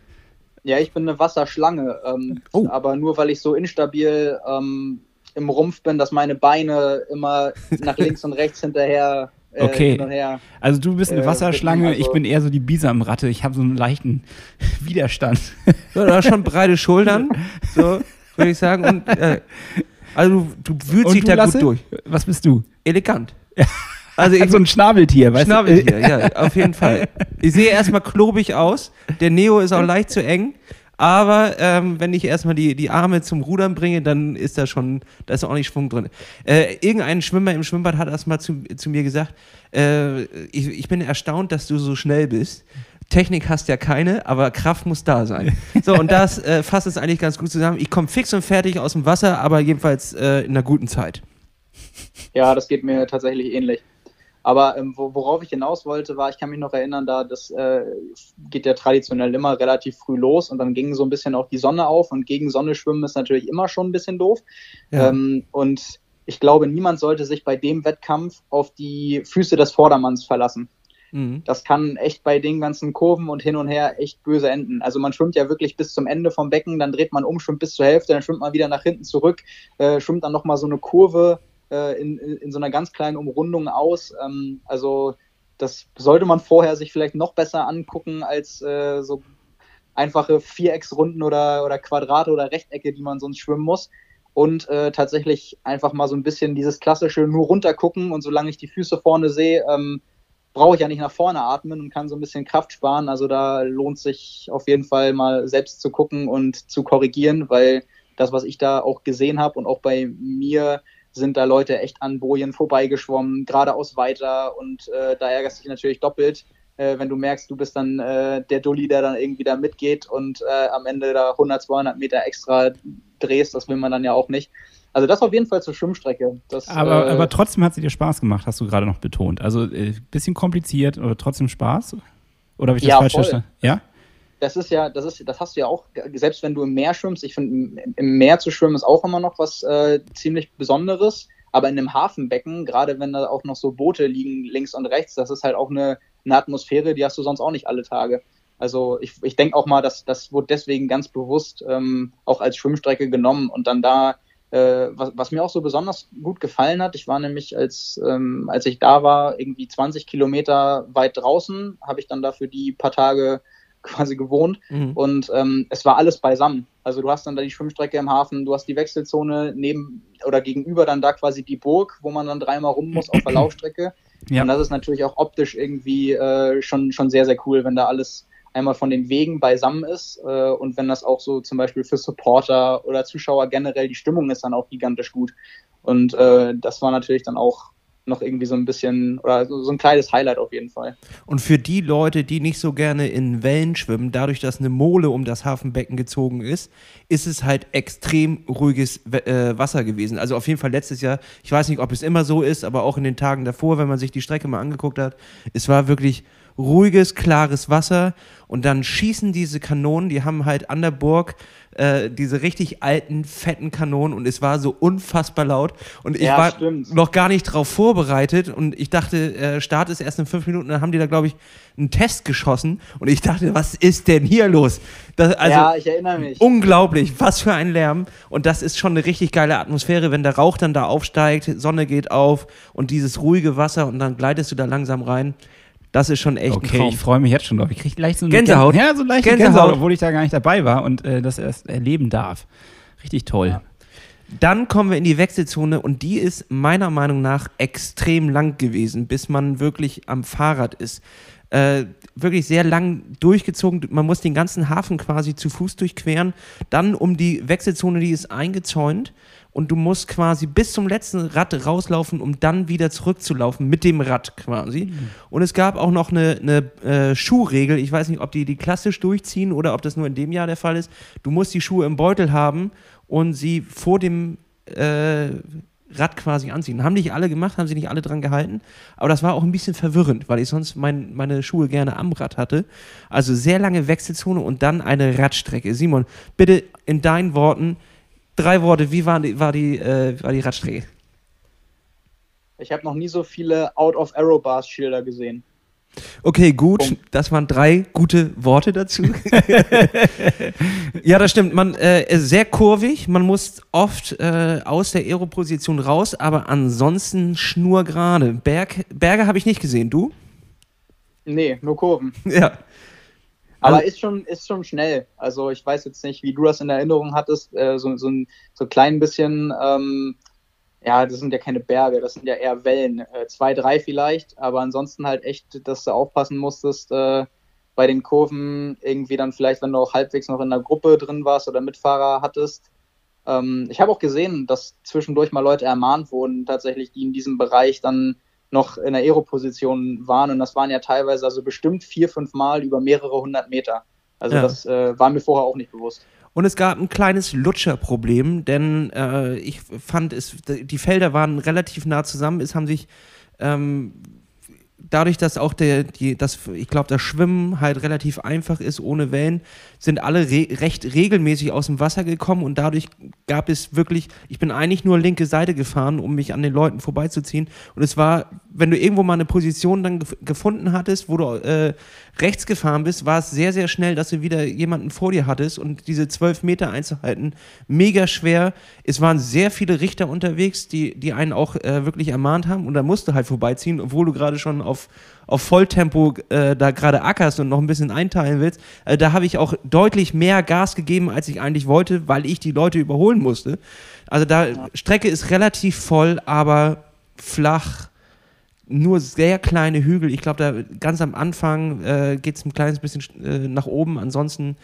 Ja, ich bin eine Wasserschlange, ähm, Oh. aber nur weil ich so instabil ähm, im Rumpf bin, dass meine Beine immer nach links und rechts hinterher äh, Okay. hin und her. Also du bist eine Äh, Wasserschlange, also- ich bin eher so die Bisamratte. Ich habe so einen leichten Widerstand. Ja, du hast schon breite Schultern, so würde ich sagen. Und, äh, also du, du wühlst dich da Lasse? gut durch. Was bist du? Elegant. Also ich Also ein Schnabeltier, weißt Schnabeltier, du? ja, auf jeden Fall. Ich sehe erstmal klobig aus. Der Neo ist auch leicht zu eng. Aber ähm, wenn ich erstmal die, die Arme zum Rudern bringe, dann ist da schon, da ist ordentlich Schwung drin. Äh, irgendein Schwimmer im Schwimmbad hat erstmal zu, zu mir gesagt, äh, ich, ich bin erstaunt, dass du so schnell bist. Technik hast ja keine, aber Kraft muss da sein. So, und das äh, fasst es eigentlich ganz gut zusammen. Ich komme fix und fertig aus dem Wasser, aber jedenfalls äh, in einer guten Zeit. Ja, das geht mir tatsächlich ähnlich. Aber ähm, wo, worauf ich hinaus wollte, war, ich kann mich noch erinnern, da das äh, geht ja traditionell immer relativ früh los und dann ging so ein bisschen auch die Sonne auf und gegen Sonne schwimmen ist natürlich immer schon ein bisschen doof. Ja. Ähm, und ich glaube, niemand sollte sich bei dem Wettkampf auf die Füße des Vordermanns verlassen. Mhm. Das kann echt bei den ganzen Kurven und hin und her echt böse enden. Also man schwimmt ja wirklich bis zum Ende vom Becken, dann dreht man um, schwimmt bis zur Hälfte, dann schwimmt man wieder nach hinten zurück, äh, schwimmt dann nochmal so eine Kurve äh, in, in, so einer ganz kleinen Umrundung aus. Ähm, also das sollte man vorher sich vielleicht noch besser angucken als äh, so einfache Vierecksrunden oder, oder Quadrate oder Rechtecke, die man sonst schwimmen muss. Und äh, tatsächlich einfach mal so ein bisschen dieses klassische nur runtergucken und solange ich die Füße vorne sehe, ähm, brauche ich ja nicht nach vorne atmen und kann so ein bisschen Kraft sparen. Also da lohnt sich auf jeden Fall mal selbst zu gucken und zu korrigieren, weil das, was ich da auch gesehen habe und auch bei mir sind da Leute echt an Bojen vorbeigeschwommen, geradeaus weiter und äh, da ärgerst du dich natürlich doppelt, äh, wenn du merkst, du bist dann äh, der Dulli, der dann irgendwie da mitgeht und äh, am Ende da 100, 200 Meter extra drehst, das will man dann ja auch nicht. Also das auf jeden Fall zur Schwimmstrecke. Das, Aber, äh, aber trotzdem hat sie dir Spaß gemacht, hast du gerade noch betont. Also äh, bisschen kompliziert, aber trotzdem Spaß? Oder habe ich das Ja, falsch verstanden? Ja? Das ist ja, das ist, das hast du ja auch, selbst wenn du im Meer schwimmst, ich finde, im- Meer zu schwimmen ist auch immer noch was äh, ziemlich Besonderes. Aber in einem Hafenbecken, gerade wenn da auch noch so Boote liegen links und rechts, das ist halt auch eine, eine Atmosphäre, die hast du sonst auch nicht alle Tage. Also ich, ich denke auch mal, dass das wurde deswegen ganz bewusst ähm, auch als Schwimmstrecke genommen und dann da, äh, was, was mir auch so besonders gut gefallen hat, ich war nämlich, als, ähm, als ich da war, irgendwie 20 Kilometer weit draußen, habe ich dann dafür die paar Tage quasi gewohnt mhm. und ähm, es war alles beisammen. Also du hast dann da die Schwimmstrecke im Hafen, du hast die Wechselzone neben oder gegenüber dann da quasi die Burg, wo man dann dreimal rum muss auf der Laufstrecke. Ja. Und das ist natürlich auch optisch irgendwie äh, schon, schon sehr, sehr cool, wenn da alles einmal von den Wegen beisammen ist äh, und wenn das auch so zum Beispiel für Supporter oder Zuschauer generell die Stimmung ist dann auch gigantisch gut. Und äh, das war natürlich dann auch noch irgendwie so ein bisschen oder so ein kleines Highlight auf jeden Fall. Und für die Leute, die nicht so gerne in Wellen schwimmen, dadurch, dass eine Mole um das Hafenbecken gezogen ist, ist es halt extrem ruhiges äh, Wasser gewesen. Also auf jeden Fall letztes Jahr, ich weiß nicht, ob es immer so ist, aber auch in den Tagen davor, wenn man sich die Strecke mal angeguckt hat, es war wirklich ruhiges, klares Wasser und dann schießen diese Kanonen, die haben halt an der Burg äh, diese richtig alten, fetten Kanonen und es war so unfassbar laut und ich ja, war stimmt. noch gar nicht drauf vorbereitet und ich dachte, äh, Start ist erst in fünf Minuten, dann haben die da, glaube ich, einen Test geschossen und ich dachte, was ist denn hier los? Das, also, ja, ich erinnere mich. Unglaublich, was für ein Lärm und das ist schon eine richtig geile Atmosphäre, wenn der Rauch dann da aufsteigt, Sonne geht auf und dieses ruhige Wasser und dann gleitest du da langsam rein. Das ist schon echt okay, ein Traum. ich freue mich jetzt schon drauf. Ich kriege leicht so eine Gänsehaut. ja, so leicht Gänsehaut. Gänsehaut, obwohl ich da gar nicht dabei war und äh, das erst erleben darf. Richtig toll. Ja. Dann kommen wir in die Wechselzone und die ist meiner Meinung nach extrem lang gewesen, bis man wirklich am Fahrrad ist. Äh, wirklich sehr lang durchgezogen. Man muss den ganzen Hafen quasi zu Fuß durchqueren. Dann um die Wechselzone, die ist eingezäunt und du musst quasi bis zum letzten Rad rauslaufen, um dann wieder zurückzulaufen mit dem Rad quasi. Mhm. Und es gab auch noch eine, eine äh, Schuhregel. Ich weiß nicht, ob die die klassisch durchziehen oder ob das nur in dem Jahr der Fall ist. Du musst die Schuhe im Beutel haben und sie vor dem äh, Rad quasi anziehen. Haben nicht alle gemacht, haben sie nicht alle dran gehalten. Aber das war auch ein bisschen verwirrend, weil ich sonst mein, meine Schuhe gerne am Rad hatte. Also sehr lange Wechselzone und dann eine Radstrecke. Simon, bitte in deinen Worten, drei Worte, wie war die, war die, äh, war die Radstrecke? Ich habe noch nie so viele Out-of-Arrow-Bars-Schilder gesehen. Okay, gut. Punkt. Das waren drei gute Worte dazu. ja, das stimmt. Man äh, sehr kurvig. Man muss oft äh, aus der Aeroposition raus, aber ansonsten schnurgerade. Berg, Berge habe ich nicht gesehen. Du? Nee, nur Kurven. Ja. Aber also, ist schon, ist schon schnell. Also ich weiß jetzt nicht, wie du das in Erinnerung hattest, äh, so, so ein so klein bisschen, ähm, ja, das sind ja keine Berge, das sind ja eher Wellen. Äh, zwei, drei vielleicht, aber ansonsten halt echt, dass du aufpassen musstest äh, bei den Kurven, irgendwie dann vielleicht, wenn du auch halbwegs noch in der Gruppe drin warst oder Mitfahrer hattest. Ähm, ich habe auch gesehen, dass zwischendurch mal Leute ermahnt wurden, tatsächlich, die in diesem Bereich dann noch in der Aero-Position waren. Und das waren ja teilweise also bestimmt vier, fünf Mal über mehrere hundert Meter. Also ja. das äh, war mir vorher auch nicht bewusst. Und es gab ein kleines Lutscherproblem, denn äh, ich fand, es, die Felder waren relativ nah zusammen. Es haben sich ähm, dadurch, dass auch der, die, das, ich glaube, das Schwimmen halt relativ einfach ist, ohne Wellen, sind alle re recht regelmäßig aus dem Wasser gekommen und dadurch gab es wirklich, ich bin eigentlich nur linke Seite gefahren, um mich an den Leuten vorbeizuziehen. Und es war, wenn du irgendwo mal eine Position dann gef gefunden hattest, wo du äh, rechts gefahren bist, war es sehr, sehr schnell, dass du wieder jemanden vor dir hattest und diese zwölf Meter einzuhalten, mega schwer. Es waren sehr viele Richter unterwegs, die, die einen auch äh, wirklich ermahnt haben und da musst du halt vorbeiziehen, obwohl du gerade schon auf auf Volltempo äh, da gerade ackerst und noch ein bisschen einteilen willst, äh, da habe ich auch deutlich mehr Gas gegeben, als ich eigentlich wollte, weil ich die Leute überholen musste. Also da ja. Strecke ist relativ voll, aber flach, nur sehr kleine Hügel. Ich glaube, da ganz am Anfang äh, geht es ein kleines bisschen äh, nach oben. Ansonsten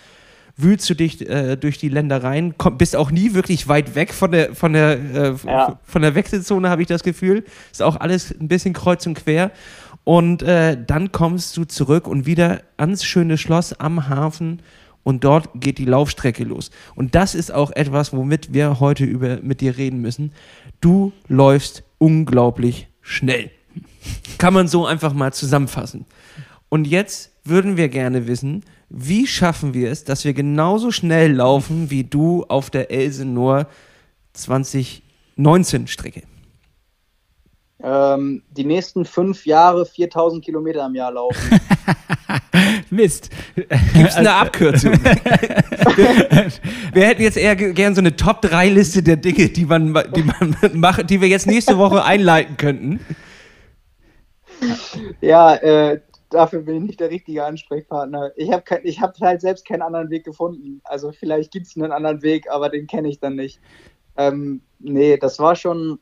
wühlst du dich äh, durch die Ländereien, komm, bist auch nie wirklich weit weg von der, von der, äh, ja. von der Wechselzone, habe ich das Gefühl. Ist auch alles ein bisschen kreuz und quer. Und äh, dann kommst du zurück und wieder ans schöne Schloss am Hafen und dort geht die Laufstrecke los. Und das ist auch etwas, womit wir heute über, mit dir reden müssen. Du läufst unglaublich schnell. Kann man so einfach mal zusammenfassen. Und jetzt würden wir gerne wissen, wie schaffen wir es, dass wir genauso schnell laufen wie du auf der Elsenor 2019 Strecke? Ähm, die nächsten fünf Jahre 4000 Kilometer im Jahr laufen. Mist. Gibt es eine Abkürzung? wir, wir, hätten jetzt eher gern so eine Top-3-Liste der Dinge, die man, die man macht, die wir jetzt nächste Woche einleiten könnten. Ja, äh, dafür bin ich nicht der richtige Ansprechpartner. Ich habe hab halt selbst keinen anderen Weg gefunden. Also vielleicht gibt es einen anderen Weg, aber den kenne ich dann nicht. Ähm, nee, das war schon,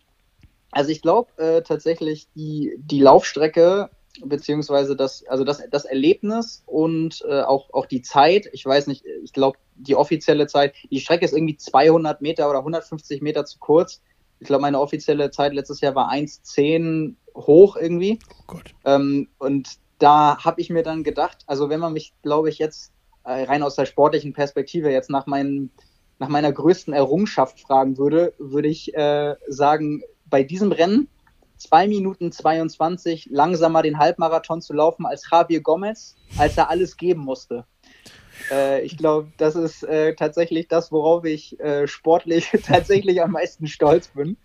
also ich glaube äh, tatsächlich, die, die Laufstrecke beziehungsweise das, also das, das Erlebnis und äh, auch, auch die Zeit, ich weiß nicht, ich glaube, die offizielle Zeit, die Strecke ist irgendwie 200 Meter oder 150 Meter zu kurz. Ich glaube, meine offizielle Zeit letztes Jahr war 1,10 hoch irgendwie. Oh. Ähm, und da habe ich mir dann gedacht, also wenn man mich, glaube ich, jetzt äh, rein aus der sportlichen Perspektive jetzt nach, meinen, nach meiner größten Errungenschaft fragen würde, würde ich äh, sagen, bei diesem Rennen 2 Minuten 22 langsamer den Halbmarathon zu laufen als Javier Gomez, als er alles geben musste. Äh, ich glaube, das ist äh, tatsächlich das, worauf ich äh, sportlich tatsächlich am meisten stolz bin.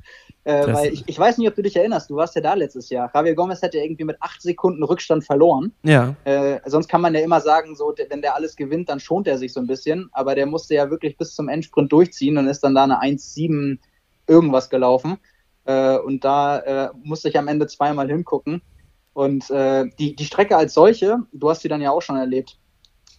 Äh, weil ich, ich, weiß nicht, ob du dich erinnerst, du warst ja da letztes Jahr. Javier Gomez hätte irgendwie mit acht Sekunden Rückstand verloren. Ja. Äh, sonst kann man ja immer sagen, so, wenn der alles gewinnt, dann schont er sich so ein bisschen. Aber der musste ja wirklich bis zum Endsprint durchziehen und ist dann da eine 1,7 irgendwas gelaufen. Äh, und da äh, musste ich am Ende zweimal hingucken. Und äh, die, die Strecke als solche, du hast sie dann ja auch schon erlebt,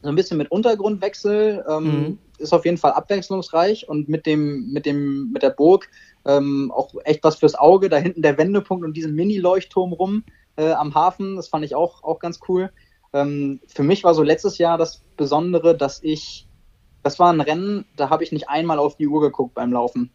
so ein bisschen mit Untergrundwechsel, ähm, mhm. ist auf jeden Fall abwechslungsreich und mit dem, mit dem, mit der Burg ähm, auch echt was fürs Auge. Da hinten der Wendepunkt und diesen Mini-Leuchtturm rum äh, am Hafen, das fand ich auch, auch ganz cool. Ähm, für mich war so letztes Jahr das Besondere, dass ich, das war ein Rennen, da habe ich nicht einmal auf die Uhr geguckt beim Laufen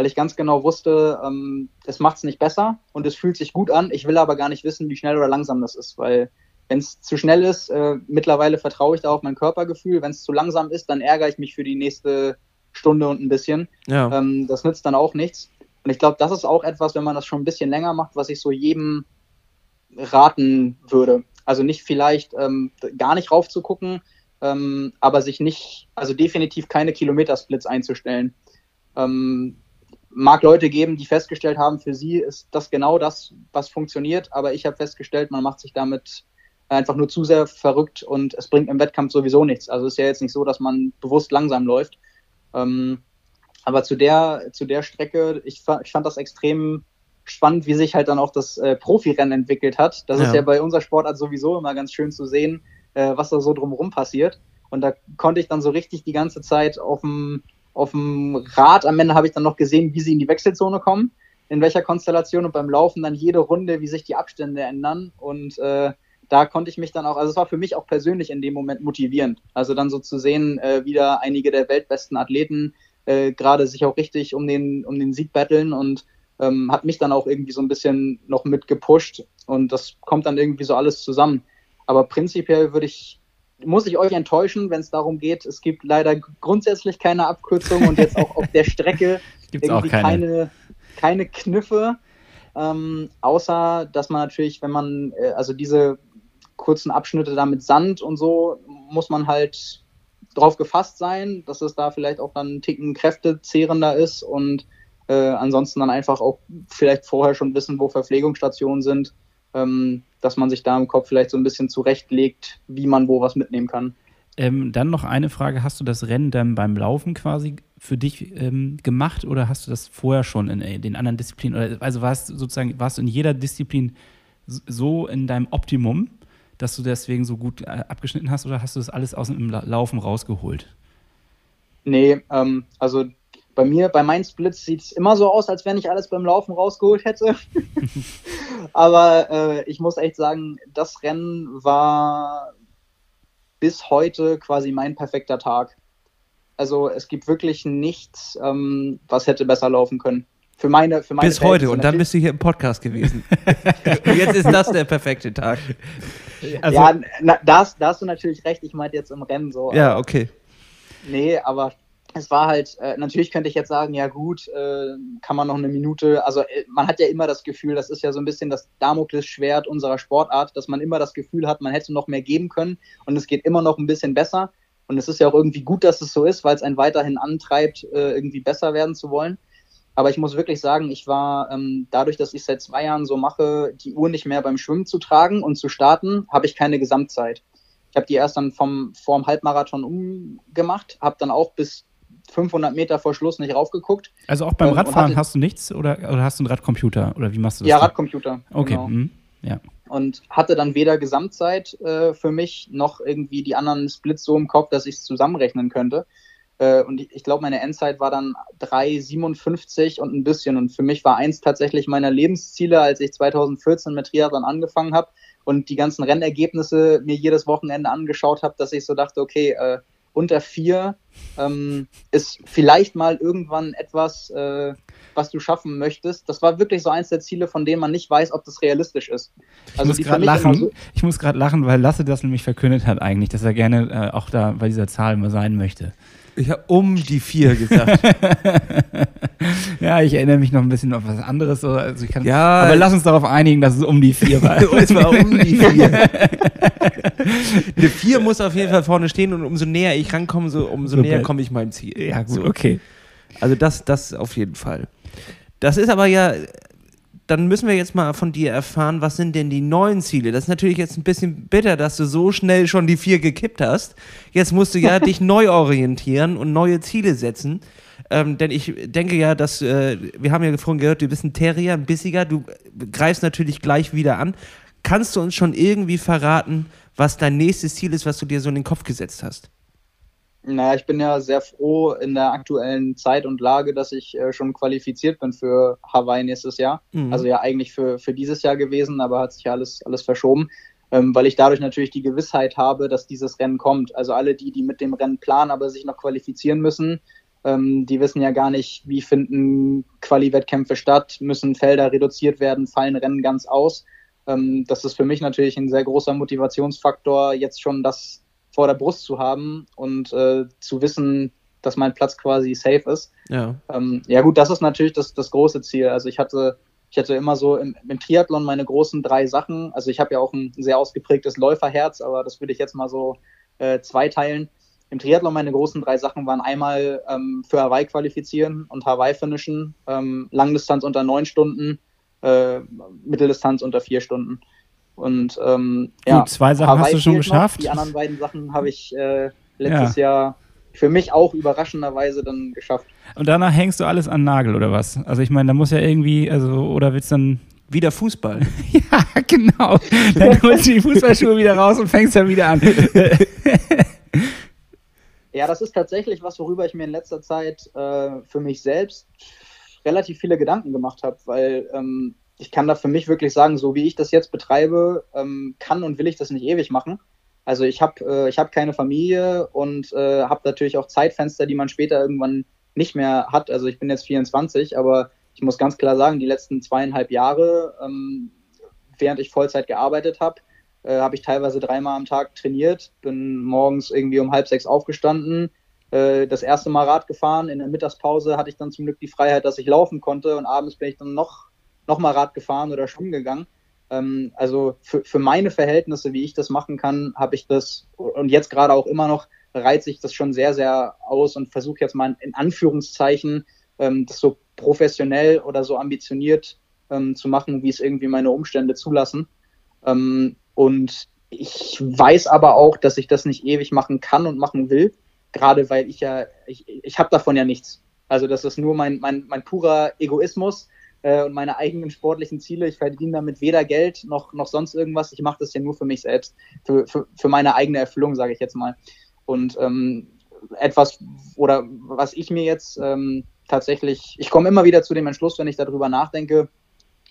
weil ich ganz genau wusste, ähm, es macht es nicht besser und es fühlt sich gut an. Ich will aber gar nicht wissen, wie schnell oder langsam das ist, weil wenn es zu schnell ist, äh, mittlerweile vertraue ich da auf mein Körpergefühl. Wenn es zu langsam ist, dann ärgere ich mich für die nächste Stunde und ein bisschen. Ja. Ähm, das nützt dann auch nichts. Und ich glaube, das ist auch etwas, wenn man das schon ein bisschen länger macht, was ich so jedem raten würde. Also nicht vielleicht ähm, gar nicht raufzugucken, ähm, aber sich nicht, also definitiv keine Kilometersplits einzustellen. Ähm, mag Leute geben, die festgestellt haben, für sie ist das genau das, was funktioniert, aber ich habe festgestellt, man macht sich damit einfach nur zu sehr verrückt und es bringt im Wettkampf sowieso nichts. Also es ist ja jetzt nicht so, dass man bewusst langsam läuft. Ähm, aber zu der, zu der Strecke, ich, ich fand das extrem spannend, wie sich halt dann auch das äh, Profirennen entwickelt hat. Das ja. ist ja bei unserer Sportart sowieso immer ganz schön zu sehen, äh, was da so drumherum passiert. Und da konnte ich dann so richtig die ganze Zeit auf dem auf dem Rad am Ende habe ich dann noch gesehen, wie sie in die Wechselzone kommen, in welcher Konstellation und beim Laufen dann jede Runde, wie sich die Abstände ändern. Und äh, da konnte ich mich dann auch, also es war für mich auch persönlich in dem Moment motivierend. Also dann so zu sehen, äh, wieder einige der weltbesten Athleten äh, gerade sich auch richtig um den, um den Sieg betteln und ähm, hat mich dann auch irgendwie so ein bisschen noch mit gepusht und das kommt dann irgendwie so alles zusammen. Aber prinzipiell würde ich muss ich euch enttäuschen, wenn es darum geht, es gibt leider grundsätzlich keine Abkürzung und jetzt auch auf der Strecke irgendwie keine. keine. keine, Kniffe, ähm, außer dass man natürlich, wenn man, äh, also diese kurzen Abschnitte da mit Sand und so, muss man halt drauf gefasst sein, dass es da vielleicht auch dann einen Ticken kräftezehrender ist und äh, ansonsten dann einfach auch vielleicht vorher schon wissen, wo Verpflegungsstationen sind. Ähm, dass man sich da im Kopf vielleicht so ein bisschen zurechtlegt, wie man wo was mitnehmen kann. Ähm, dann noch eine Frage: Hast du das Rennen dann beim Laufen quasi für dich ähm, gemacht oder hast du das vorher schon in äh, den anderen Disziplinen? Oder, also warst du sozusagen warst du in jeder Disziplin so in deinem Optimum, dass du deswegen so gut äh, abgeschnitten hast oder hast du das alles aus dem Laufen rausgeholt? Nee, ähm, also bei mir, bei meinen Splits sieht es immer so aus, als wenn ich alles beim Laufen rausgeholt hätte. Aber äh, ich muss echt sagen, das Rennen war bis heute quasi mein perfekter Tag. Also es gibt wirklich nichts, ähm, was hätte besser laufen können. Für meine, für meine Bis heute und dann bist du hier im Podcast gewesen. jetzt ist das der perfekte Tag. Also, ja, na, da, hast, da hast du natürlich recht. Ich meinte jetzt im Rennen so. Ja, okay. Nee, aber es war halt, äh, natürlich könnte ich jetzt sagen, ja gut, äh, kann man noch eine Minute, also äh, man hat ja immer das Gefühl, das ist ja so ein bisschen das Damoklesschwert unserer Sportart, dass man immer das Gefühl hat, man hätte noch mehr geben können und es geht immer noch ein bisschen besser. Und es ist ja auch irgendwie gut, dass es so ist, weil es einen weiterhin antreibt, äh, irgendwie besser werden zu wollen. Aber ich muss wirklich sagen, ich war ähm, dadurch, dass ich seit zwei Jahren so mache, die Uhr nicht mehr beim Schwimmen zu tragen und zu starten, habe ich keine Gesamtzeit. Ich habe die erst dann vom, vorm Halbmarathon umgemacht, habe dann auch bis 500 Meter vor Schluss nicht raufgeguckt. Also auch beim ähm, Radfahren hast du nichts oder, oder hast du einen Radcomputer oder wie machst du das? Ja, Radcomputer. Okay. Genau. Mhm. Ja. und hatte dann weder Gesamtzeit äh, für mich noch irgendwie die anderen Splits so im Kopf, dass ich es zusammenrechnen könnte. Äh, und ich, ich glaube, meine Endzeit war dann 3,57 und ein bisschen. Und für mich war eins tatsächlich meiner Lebensziele, als ich 2014 mit Triathlon angefangen habe und die ganzen Rennergebnisse mir jedes Wochenende angeschaut habe, dass ich so dachte, okay, äh, unter vier ähm, ist vielleicht mal irgendwann etwas, äh, was du schaffen möchtest. Das war wirklich so eins der Ziele, von denen man nicht weiß, ob das realistisch ist. Also ich muss gerade lachen. So ich muss gerade lachen, weil Lasse das nämlich verkündet hat eigentlich, dass er gerne äh, auch da bei dieser Zahl mal sein möchte. Ich habe um die vier gesagt. ja, ich erinnere mich noch ein bisschen auf was anderes. Also kann, ja, aber lass uns darauf einigen, dass es um die vier war. es war um die vier. Eine vier muss auf jeden Fall vorne stehen und umso näher ich rankomme, so, umso so näher komme ich meinem Ziel. Ja, gut, so. okay. Also das, das auf jeden Fall. Das ist aber ja dann müssen wir jetzt mal von dir erfahren, was sind denn die neuen Ziele? Das ist natürlich jetzt ein bisschen bitter, dass du so schnell schon die vier gekippt hast. Jetzt musst du ja dich neu orientieren und neue Ziele setzen. Ähm, denn ich denke ja, dass, äh, wir haben ja vorhin gehört, du bist ein Terrier, ein Bissiger, du greifst natürlich gleich wieder an. Kannst du uns schon irgendwie verraten, was dein nächstes Ziel ist, was du dir so in den Kopf gesetzt hast? Naja, ich bin ja sehr froh in der aktuellen Zeit und Lage, dass ich äh, schon qualifiziert bin für Hawaii nächstes Jahr. Mhm. Also ja eigentlich für, für dieses Jahr gewesen, aber hat sich ja alles, alles verschoben, ähm, weil ich dadurch natürlich die Gewissheit habe, dass dieses Rennen kommt. Also alle die, die mit dem Rennen planen, aber sich noch qualifizieren müssen, ähm, die wissen ja gar nicht, wie finden Quali-Wettkämpfe statt, müssen Felder reduziert werden, fallen Rennen ganz aus. Ähm, das ist für mich natürlich ein sehr großer Motivationsfaktor, jetzt schon das vor der Brust zu haben und äh, zu wissen, dass mein Platz quasi safe ist. Ja, ähm, ja gut, das ist natürlich das, das große Ziel. Also ich hatte, ich hatte immer so im, im Triathlon meine großen drei Sachen. Also ich habe ja auch ein sehr ausgeprägtes Läuferherz, aber das würde ich jetzt mal so äh, zweiteilen. Im Triathlon meine großen drei Sachen waren einmal ähm, für Hawaii qualifizieren und Hawaii finishen, ähm, Langdistanz unter neun Stunden, äh, Mitteldistanz unter vier Stunden. Und ähm, Gut, ja, zwei Sachen Hawaii hast du schon geschafft. Noch. Die anderen beiden Sachen habe ich äh, letztes ja. Jahr für mich auch überraschenderweise dann geschafft. Und danach hängst du alles an Nagel oder was? Also ich meine, da muss ja irgendwie, also oder willst du dann wieder Fußball? ja, genau. Dann holst du die Fußballschuhe wieder raus und fängst dann wieder an. ja, das ist tatsächlich was, worüber ich mir in letzter Zeit äh, für mich selbst relativ viele Gedanken gemacht habe, weil ähm, ich kann da für mich wirklich sagen, so wie ich das jetzt betreibe, ähm, kann und will ich das nicht ewig machen. Also ich habe äh, hab keine Familie und äh, habe natürlich auch Zeitfenster, die man später irgendwann nicht mehr hat. Also ich bin jetzt 24, aber ich muss ganz klar sagen, die letzten zweieinhalb Jahre, ähm, während ich Vollzeit gearbeitet habe, äh, habe ich teilweise dreimal am Tag trainiert, bin morgens irgendwie um halb sechs aufgestanden, äh, das erste Mal Rad gefahren. In der Mittagspause hatte ich dann zum Glück die Freiheit, dass ich laufen konnte und abends bin ich dann noch nochmal Rad gefahren oder schwimmen gegangen. Ähm, also für, für meine Verhältnisse, wie ich das machen kann, habe ich das und jetzt gerade auch immer noch reize ich das schon sehr, sehr aus und versuche jetzt mal in Anführungszeichen ähm, das so professionell oder so ambitioniert ähm, zu machen, wie es irgendwie meine Umstände zulassen. Ähm, und ich weiß aber auch, dass ich das nicht ewig machen kann und machen will, gerade weil ich ja, ich, ich habe davon ja nichts. Also das ist nur mein, mein, mein purer Egoismus, äh, und meine eigenen sportlichen Ziele. Ich verdiene damit weder Geld noch, noch sonst irgendwas. Ich mache das ja nur für mich selbst, für, für, für meine eigene Erfüllung, sage ich jetzt mal. Und ähm, etwas, oder was ich mir jetzt ähm, tatsächlich, ich komme immer wieder zu dem Entschluss, wenn ich darüber nachdenke,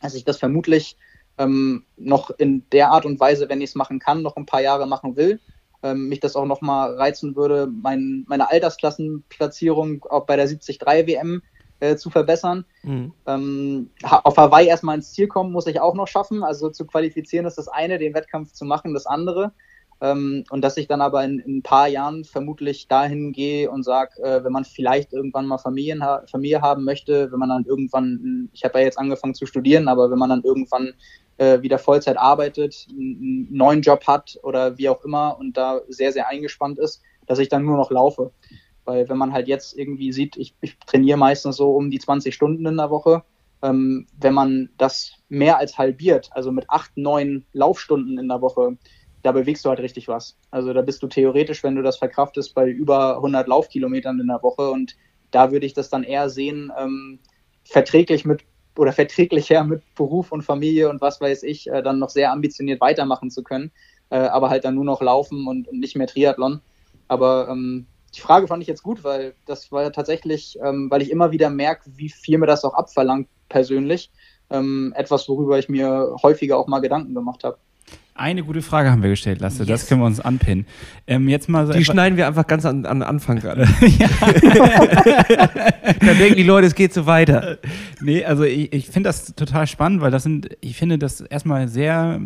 dass ich das vermutlich ähm, noch in der Art und Weise, wenn ich es machen kann, noch ein paar Jahre machen will. Ähm, mich das auch nochmal reizen würde, mein, meine Altersklassenplatzierung auch bei der 73 WM äh, zu verbessern. Mhm. Ähm, auf Hawaii erstmal ins Ziel kommen, muss ich auch noch schaffen. Also zu qualifizieren ist das eine, den Wettkampf zu machen, das andere. Ähm, und dass ich dann aber in, in, ein paar Jahren vermutlich dahin gehe und sage, äh, wenn man vielleicht irgendwann mal Familien ha Familie haben möchte, wenn man dann irgendwann, ich habe ja jetzt angefangen zu studieren, aber wenn man dann irgendwann äh, wieder Vollzeit arbeitet, einen neuen Job hat oder wie auch immer und da sehr, sehr eingespannt ist, dass ich dann nur noch laufe. Weil wenn man halt jetzt irgendwie sieht, ich, ich trainiere meistens so um die 20 Stunden in der Woche, ähm, wenn man das mehr als halbiert, also mit acht, neun Laufstunden in der Woche, da bewegst du halt richtig was. Also da bist du theoretisch, wenn du das verkraftest, bei über 100 Laufkilometern in der Woche und da würde ich das dann eher sehen, ähm, verträglich mit oder verträglicher mit Beruf und Familie und was weiß ich, äh, dann noch sehr ambitioniert weitermachen zu können, äh, aber halt dann nur noch laufen und, und nicht mehr Triathlon. Aber ähm, die Frage fand ich jetzt gut, weil das war ja tatsächlich, ähm, weil ich immer wieder merke, wie viel mir das auch abverlangt persönlich. Ähm, etwas, worüber ich mir häufiger auch mal Gedanken gemacht habe. Eine gute Frage haben wir gestellt, Lasse. Yes. Das können wir uns anpinnen. Ähm, jetzt mal so die schneiden wir einfach ganz an, an Anfang ran. Dann denken die Leute, es geht so weiter. Nee, also ich, ich finde das total spannend, weil das sind, ich finde das erstmal sehr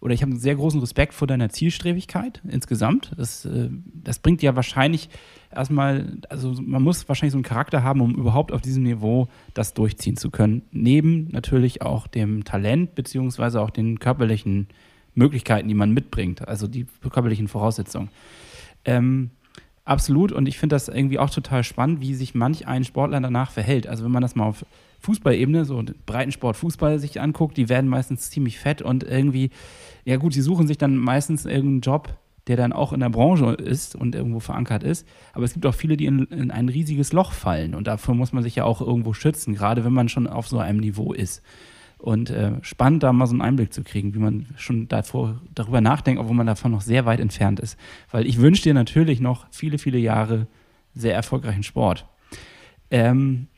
oder ich habe einen sehr großen Respekt vor deiner Zielstrebigkeit insgesamt. Das, äh, das bringt ja wahrscheinlich erstmal, also man muss wahrscheinlich so einen Charakter haben, um überhaupt auf diesem Niveau das durchziehen zu können. Neben natürlich auch dem Talent, beziehungsweise auch den körperlichen Möglichkeiten, die man mitbringt, also die körperlichen Voraussetzungen. Ähm, absolut, und ich finde das irgendwie auch total spannend, wie sich manch ein Sportler danach verhält. Also wenn man das mal auf Fußballebene, so Breitensport, Fußball sich anguckt, die werden meistens ziemlich fett und irgendwie, ja gut, sie suchen sich dann meistens irgendeinen Job, der dann auch in der Branche ist und irgendwo verankert ist. Aber es gibt auch viele, die in, in ein riesiges Loch fallen und dafür muss man sich ja auch irgendwo schützen, gerade wenn man schon auf so einem Niveau ist. Und äh, spannend, da mal so einen Einblick zu kriegen, wie man schon davor, darüber nachdenkt, obwohl man davon noch sehr weit entfernt ist. Weil ich wünsche dir natürlich noch viele, viele Jahre sehr erfolgreichen Sport. Ähm,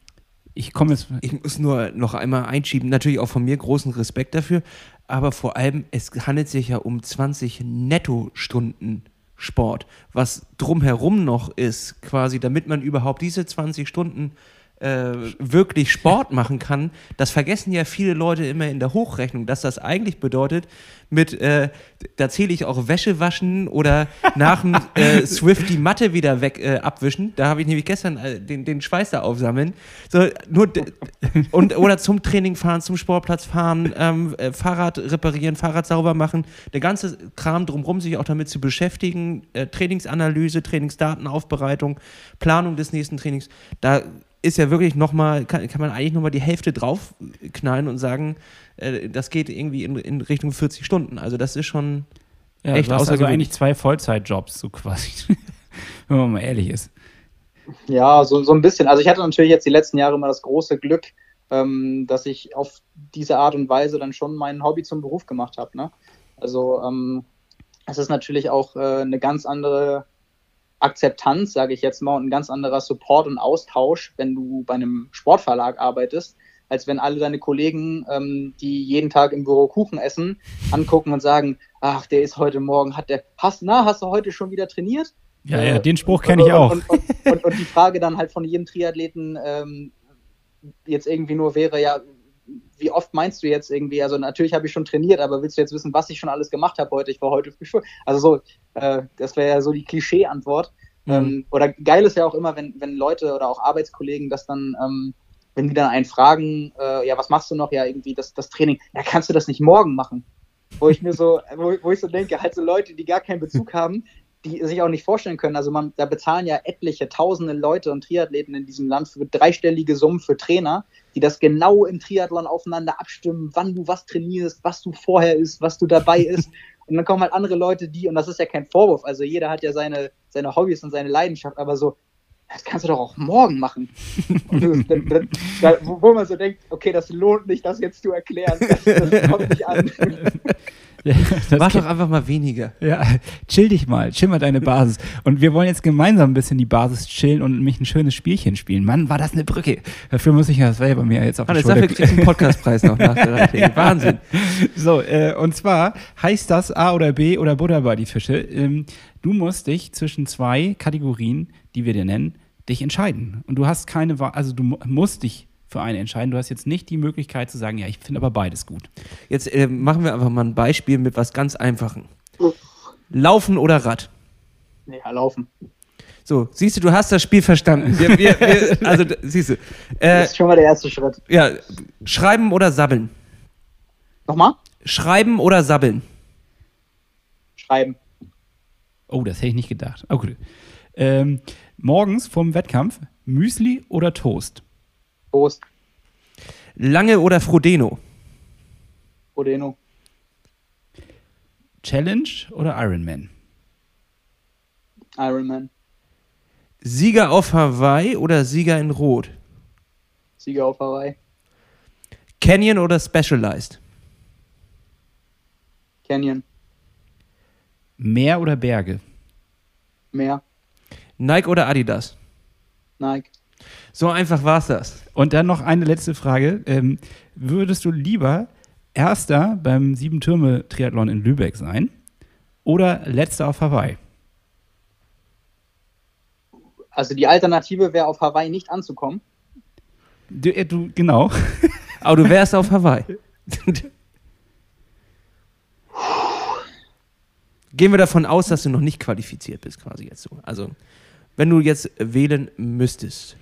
ich komme jetzt. Ich muss nur noch einmal einschieben, natürlich auch von mir großen Respekt dafür, aber vor allem, es handelt sich ja um 20 Nettostunden Sport, was drumherum noch ist, quasi, damit man überhaupt diese 20 Stunden äh, wirklich Sport machen kann, das vergessen ja viele Leute immer in der Hochrechnung, dass das eigentlich bedeutet, mit, äh, da zähle ich auch Wäsche waschen oder nach dem äh, Swift die Matte wieder weg äh, abwischen. Da habe ich nämlich gestern äh, den, den Schweiß da aufsammeln. So, nur und, oder zum Training fahren, zum Sportplatz fahren, ähm, äh, Fahrrad reparieren, Fahrrad sauber machen. Der ganze Kram drumherum, sich auch damit zu beschäftigen, Trainingsanalyse, Trainingsdatenaufbereitung, Planung des nächsten Trainings. Da ist ja wirklich nochmal, kann, kann man eigentlich nochmal die Hälfte draufknallen und sagen, äh, das geht irgendwie in, in Richtung 40 Stunden. Also das ist schon ja, echt außergewöhnlich. Also eigentlich zwei Vollzeitjobs, so quasi, wenn man mal ehrlich ist. Ja, so, so ein bisschen. Also ich hatte natürlich jetzt die letzten Jahre immer das große Glück, ähm, dass ich auf diese Art und Weise dann schon mein Hobby zum Beruf gemacht habe. Ne? Also ähm, es ist natürlich auch äh, eine ganz andere Akzeptanz, sage ich jetzt mal, und ein ganz anderer Support und Austausch, wenn du bei einem Sportverlag arbeitest, als wenn alle deine Kollegen, ähm, die jeden Tag im Büro Kuchen essen, angucken und sagen, ach, der ist heute Morgen, hat der, hast, na, hast du heute schon wieder trainiert? Ja, äh, ja, den Spruch kenne ich auch. Und, und, und, und, die Frage dann halt von jedem Triathleten ähm, jetzt irgendwie nur wäre, ja, wie oft meinst du jetzt irgendwie, also natürlich habe ich schon trainiert, aber willst du jetzt wissen, was ich schon alles gemacht habe heute? Ich war heute früh. Also so, äh, das wäre ja so die Klischee-Antwort. Mhm. Ähm, oder geil ist ja auch immer, wenn, wenn Leute oder auch Arbeitskollegen das dann, ähm, wenn die dann einen fragen, äh, ja, was machst du noch? Ja, irgendwie das, das Training. Ja, kannst du das nicht morgen machen? Wo ich mir so, wo, wo ich so denke, halt so Leute, die gar keinen Bezug haben, die sich auch nicht vorstellen können. Also man, da bezahlen ja etliche, tausende Leute und Triathleten in diesem Land für dreistellige Summen für Trainer, die das genau im Triathlon aufeinander abstimmen, wann du was trainierst, was du vorher isst, was du dabei isst. Und dann kommen halt andere Leute, die, und das ist ja kein Vorwurf, also jeder hat ja seine, seine Hobbys und seine Leidenschaft, aber so, das kannst du doch auch morgen machen. dann, dann, wo man so denkt, okay, das lohnt nicht, das jetzt zu erklären. Das, das kommt nicht an. Ja, Mach doch einfach mal weniger. Ja, chill dich mal, chill mal deine Basis. Und wir wollen jetzt gemeinsam ein bisschen die Basis chillen und mich ein schönes Spielchen spielen. Mann, war das eine Brücke. Dafür muss ich ja selber mir jetzt auf Hannes, dafür kriegst du einen Podcastpreis noch nach der ja. Wahnsinn. So, äh, und zwar heißt das A oder B oder Buddha bei die Fische. Ähm, du musst dich zwischen zwei Kategorien, die wir dir nennen, dich entscheiden. Und du hast keine Wahl, also du musst dich für eine entscheiden. Du hast jetzt nicht die Möglichkeit zu sagen, ja, ich finde aber beides gut. Jetzt äh, machen wir einfach mal ein Beispiel mit was ganz Einfachem. Laufen oder Rad? Ja, laufen. So, siehst du, du hast das Spiel verstanden. Wir, wir, wir, also, siehst du. Äh, das ist schon mal der erste Schritt. Ja, schreiben oder sabbeln? Nochmal? Schreiben oder sabbeln? Schreiben. Oh, das hätte ich nicht gedacht. Oh, gut. Ähm, morgens vorm Wettkampf Müsli oder Toast? Prost. Lange oder Frodeno? Frodeno. Challenge oder Ironman? Ironman. Sieger auf Hawaii oder Sieger in Rot? Sieger auf Hawaii. Canyon oder Specialized? Canyon. Meer oder Berge? Meer. Nike oder Adidas? Nike. So einfach war's das. Und dann noch eine letzte Frage. Ähm, würdest du lieber Erster beim Sieben-Türme-Triathlon in Lübeck sein oder Letzter auf Hawaii? Also die Alternative wäre auf Hawaii nicht anzukommen. Du, äh, du genau. Aber du wärst auf Hawaii. Gehen wir davon aus, dass du noch nicht qualifiziert bist, quasi jetzt so. Also, wenn du jetzt wählen müsstest.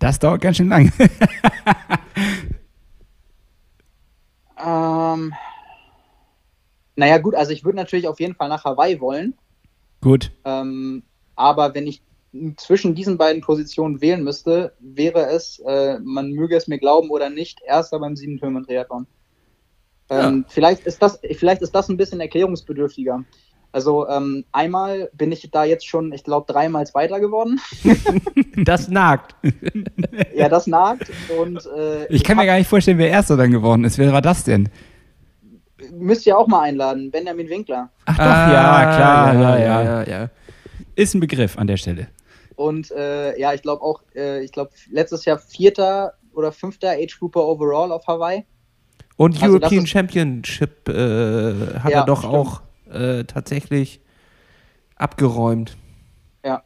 Das dauert ganz schön lang. ähm, naja, gut, also ich würde natürlich auf jeden Fall nach Hawaii wollen. Gut. Ähm, aber wenn ich zwischen diesen beiden Positionen wählen müsste, wäre es, äh, man möge es mir glauben oder nicht, erster beim Sieben-Türmen-Triathlon. Ähm, ja. vielleicht, ist das, vielleicht ist das ein bisschen erklärungsbedürftiger. Also ähm, einmal bin ich da jetzt schon, ich glaube, dreimal weiter geworden. das nagt. ja, das nagt. Und, äh, ich kann mir gar nicht vorstellen, wer Erster dann geworden ist. Wer war das denn? Müsst ihr auch mal einladen, Benjamin Winkler. Ach doch, ah, ja, klar, ja, ja, ja, ja, Ist ein Begriff an der Stelle. Und äh, ja, ich glaube auch, äh, ich glaube, letztes Jahr vierter oder fünfter Age Grouper overall auf Hawaii. Und also European Championship äh, hat ja, er doch stimmt. auch äh, tatsächlich abgeräumt. Ja,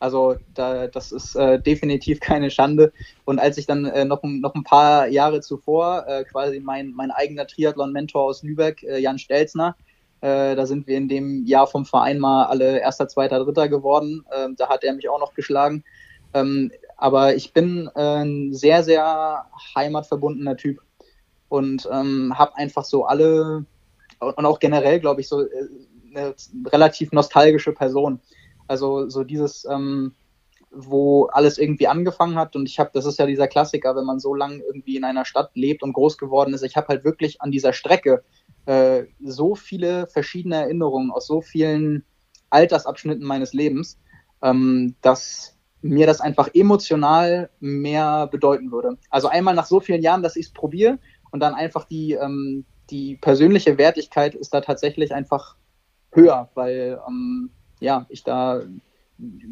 also da, das ist äh, definitiv keine Schande. Und als ich dann äh, noch, noch ein paar Jahre zuvor äh, quasi mein, mein eigener Triathlon-Mentor aus Lübeck, äh, Jan Stelzner, äh, da sind wir in dem Jahr vom Verein mal alle erster, zweiter, dritter geworden. Ähm, da hat er mich auch noch geschlagen. Ähm, aber ich bin ein sehr, sehr heimatverbundener Typ und ähm, habe einfach so alle und auch generell, glaube ich, so äh, eine relativ nostalgische Person. Also so dieses, ähm, wo alles irgendwie angefangen hat und ich habe, das ist ja dieser Klassiker, wenn man so lange irgendwie in einer Stadt lebt und groß geworden ist, ich habe halt wirklich an dieser Strecke äh, so viele verschiedene Erinnerungen aus so vielen Altersabschnitten meines Lebens, ähm, dass mir das einfach emotional mehr bedeuten würde. Also einmal nach so vielen Jahren, dass ich es probiere und dann einfach die, ähm, die persönliche Wertigkeit ist da tatsächlich einfach höher, weil ähm, ja, ich da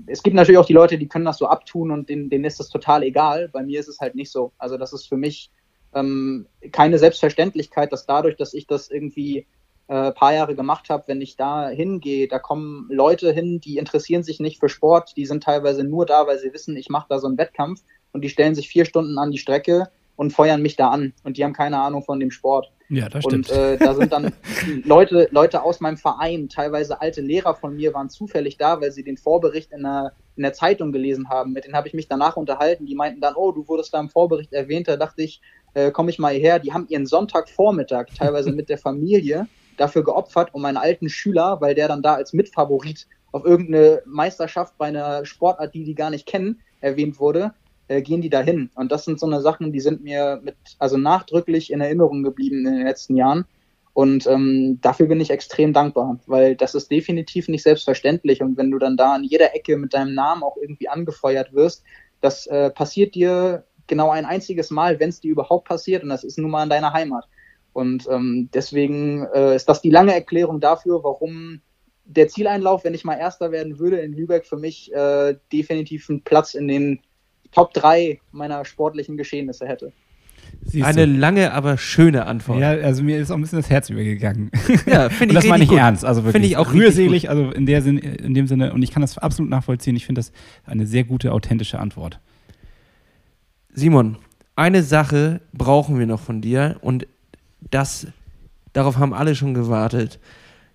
es gibt natürlich auch die Leute, die können das so abtun und denen, denen ist das total egal. Bei mir ist es halt nicht so. Also das ist für mich ähm, keine Selbstverständlichkeit, dass dadurch, dass ich das irgendwie äh, paar Jahre gemacht habe, wenn ich da hingehe, da kommen Leute hin, die interessieren sich nicht für Sport, die sind teilweise nur da, weil sie wissen, ich mache da so einen Wettkampf und die stellen sich vier Stunden an die Strecke und feuern mich da an und die haben keine Ahnung von dem Sport. Ja, das stimmt. Und äh, da sind dann Leute, Leute aus meinem Verein, teilweise alte Lehrer von mir, waren zufällig da, weil sie den Vorbericht in der, in der Zeitung gelesen haben. Mit denen habe ich mich danach unterhalten. Die meinten dann, oh, du wurdest da im Vorbericht erwähnt. Da dachte ich, äh, komme ich mal hierher. Die haben ihren Sonntagvormittag teilweise mit der Familie dafür geopfert, um einen alten Schüler, weil der dann da als Mitfavorit auf irgendeine Meisterschaft bei einer Sportart, die die gar nicht kennen, erwähnt wurde, äh, gehen die dahin. Und das sind so eine Sachen, die sind mir mit, also nachdrücklich in Erinnerung geblieben in den letzten Jahren. Und ähm, dafür bin ich extrem dankbar, weil das ist definitiv nicht selbstverständlich. Und wenn du dann da an jeder Ecke mit deinem Namen auch irgendwie angefeuert wirst, das äh, passiert dir genau ein einziges Mal, wenn es dir überhaupt passiert. Und das ist nun mal in deiner Heimat. Und ähm, deswegen äh, ist das die lange Erklärung dafür, warum der Zieleinlauf, wenn ich mal Erster werden würde in Lübeck, für mich äh, definitiv einen Platz in den Top 3 meiner sportlichen Geschehnisse hätte. Siehst Eine du. lange, aber schöne Antwort. Ja, also mir ist auch ein bisschen das Herz übergegangen. Ja, finde ich Das meine ich gut. ernst. Also wirklich. Finde ich auch rührselig, also in, der Sinn, in dem Sinne. Und ich kann das absolut nachvollziehen. Ich finde das eine sehr gute, authentische Antwort. Simon, eine Sache brauchen wir noch von dir und das, darauf haben alle schon gewartet.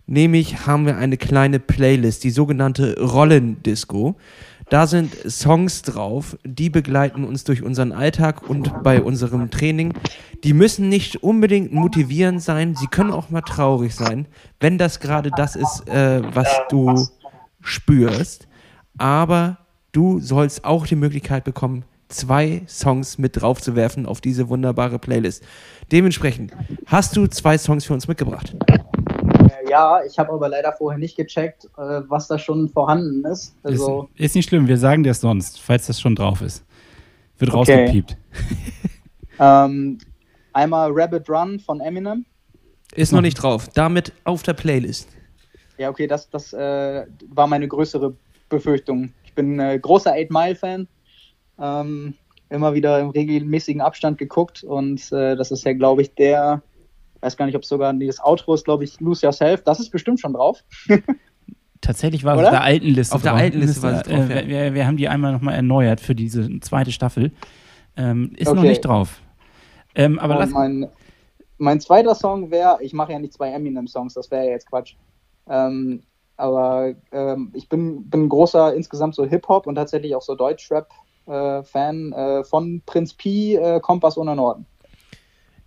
Nämlich haben wir eine kleine Playlist, die sogenannte Rollendisco. Da sind Songs drauf, die begleiten uns durch unseren Alltag und bei unserem Training. Die müssen nicht unbedingt motivierend sein, sie können auch mal traurig sein, wenn das gerade das ist, äh, was du spürst. Aber du sollst auch die Möglichkeit bekommen, zwei Songs mit draufzuwerfen auf diese wunderbare Playlist. Dementsprechend, hast du zwei Songs für uns mitgebracht? Ja, ich habe aber leider vorher nicht gecheckt, äh, was da schon vorhanden ist. Also ist, ist, nicht schlimm, wir sagen dir es sonst, falls das schon drauf ist. Wird okay. rausgepiept. Ähm, einmal Rabbit Run von Eminem. Ist noch nicht drauf. Damit auf der Playlist. Ja, okay, das, das äh, war meine größere Befürchtung. Ich bin äh, großer Eight Mile Fan. Ähm, immer wieder im regelmäßigen Abstand geguckt und äh, das ist ja, glaube ich, der, weiß gar nicht, ob es sogar dieses Outro ist, glaube ich, Lose Yourself. Das ist bestimmt schon drauf. Tatsächlich war es auf der alten Liste. Auf der alten Liste war es drauf. Äh, wir, wir, haben die einmal nochmal erneuert für diese zweite Staffel. Ähm, ist okay. noch nicht drauf. Ähm, aber lass mein, mein zweiter Song wäre, ich mache ja nicht zwei Eminem-Songs, das wäre ja jetzt Quatsch. Ähm, aber ähm, ich bin, bin ein großer insgesamt so Hip-Hop und tatsächlich auch so Deutschrap-Fan äh, äh, von Prinz Pi, äh, Kompass ohne Norden.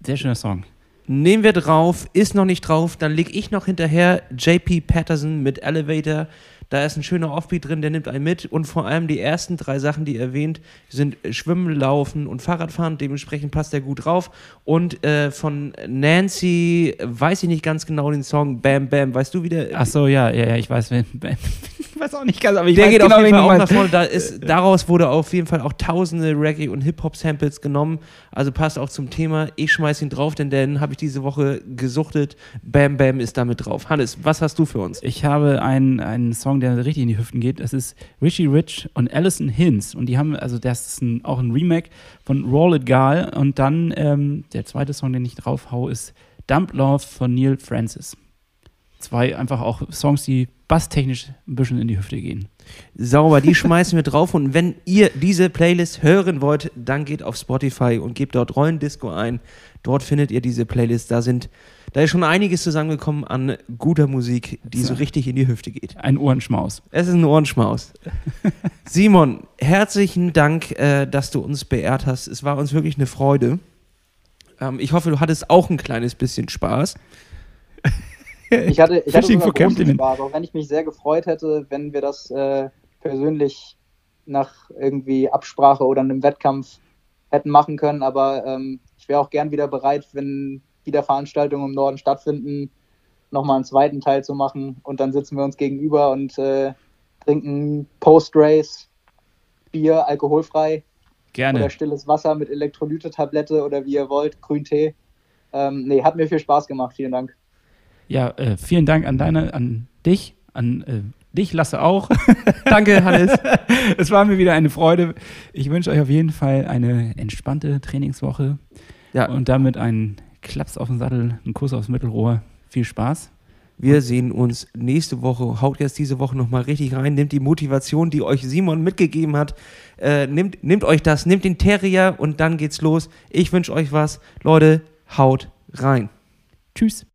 Sehr schöner Song. Nehmen wir drauf, ist noch nicht drauf, dann leg ich noch hinterher JP Patterson mit Elevator. Da ist ein schöner Offbeat drin, der nimmt einen mit. Und vor allem die ersten drei Sachen, die erwähnt, sind Schwimmen, Laufen und Fahrradfahren. Dementsprechend passt der gut drauf. Und äh, von Nancy, weiß ich nicht ganz genau den Song, Bam Bam. Weißt du wieder? Ach so, ja, ja, ja ich weiß. ich weiß auch nicht ganz, aber ich der weiß geht genau, auf jeden Fall auch nach vorne. Da ist, daraus wurde auf jeden Fall auch tausende Reggae- und Hip-Hop-Samples genommen. Also passt auch zum Thema. Ich schmeiß ihn drauf, denn den habe ich diese Woche gesuchtet. Bam Bam ist damit drauf. Hannes, was hast du für uns? Ich habe einen, einen Song, der richtig in die Hüften geht. Das ist Richie Rich und Alison Hinz. Und die haben, also das ist ein, auch ein Remake von Roll It Gal. Und dann ähm, der zweite Song, den ich drauf hau, ist Dump Love von Neil Francis. Zwei einfach auch Songs, die basstechnisch ein bisschen in die Hüfte gehen. Sauber, die schmeißen wir drauf. Und wenn ihr diese Playlist hören wollt, dann geht auf Spotify und gebt dort Rollendisco ein. Dort findet ihr diese Playlist. Da sind da ist schon einiges zusammengekommen an guter Musik, die so richtig in die Hüfte geht. Ein Ohrenschmaus. Es ist ein Ohrenschmaus. Simon, herzlichen Dank, äh, dass du uns beehrt hast. Es war uns wirklich eine Freude. Ähm, ich hoffe, du hattest auch ein kleines bisschen Spaß. Ich hatte, ich hatte sogar großen Spaß, auch wenn ich mich sehr gefreut hätte, wenn wir das äh, persönlich nach irgendwie Absprache oder einem Wettkampf hätten machen können. Aber ähm, ich wäre auch gern wieder bereit, wenn wieder Veranstaltungen im Norden stattfinden, nochmal einen zweiten Teil zu machen. Und dann sitzen wir uns gegenüber und äh, trinken Post-Race Bier, alkoholfrei. Gerne. Oder stilles Wasser mit Elektrolyte-Tablette oder wie ihr wollt, Grüntee. Ähm, nee, hat mir viel Spaß gemacht. Vielen Dank. Ja, äh, vielen Dank an deine, an dich, an äh, dich, Lasse auch. Danke, Hannes. es war mir wieder eine Freude. Ich wünsche euch auf jeden Fall eine entspannte Trainingswoche. Ja. Und damit einen Klaps auf den Sattel, einen Kuss aufs Mittelrohr. Viel Spaß. Wir sehen uns nächste Woche. Haut jetzt diese Woche nochmal richtig rein. Nehmt die Motivation, die euch Simon mitgegeben hat. Äh, nehmt, nehmt euch das, nehmt den Terrier und dann geht's los. Ich wünsche euch was. Leute, haut rein. Tschüss.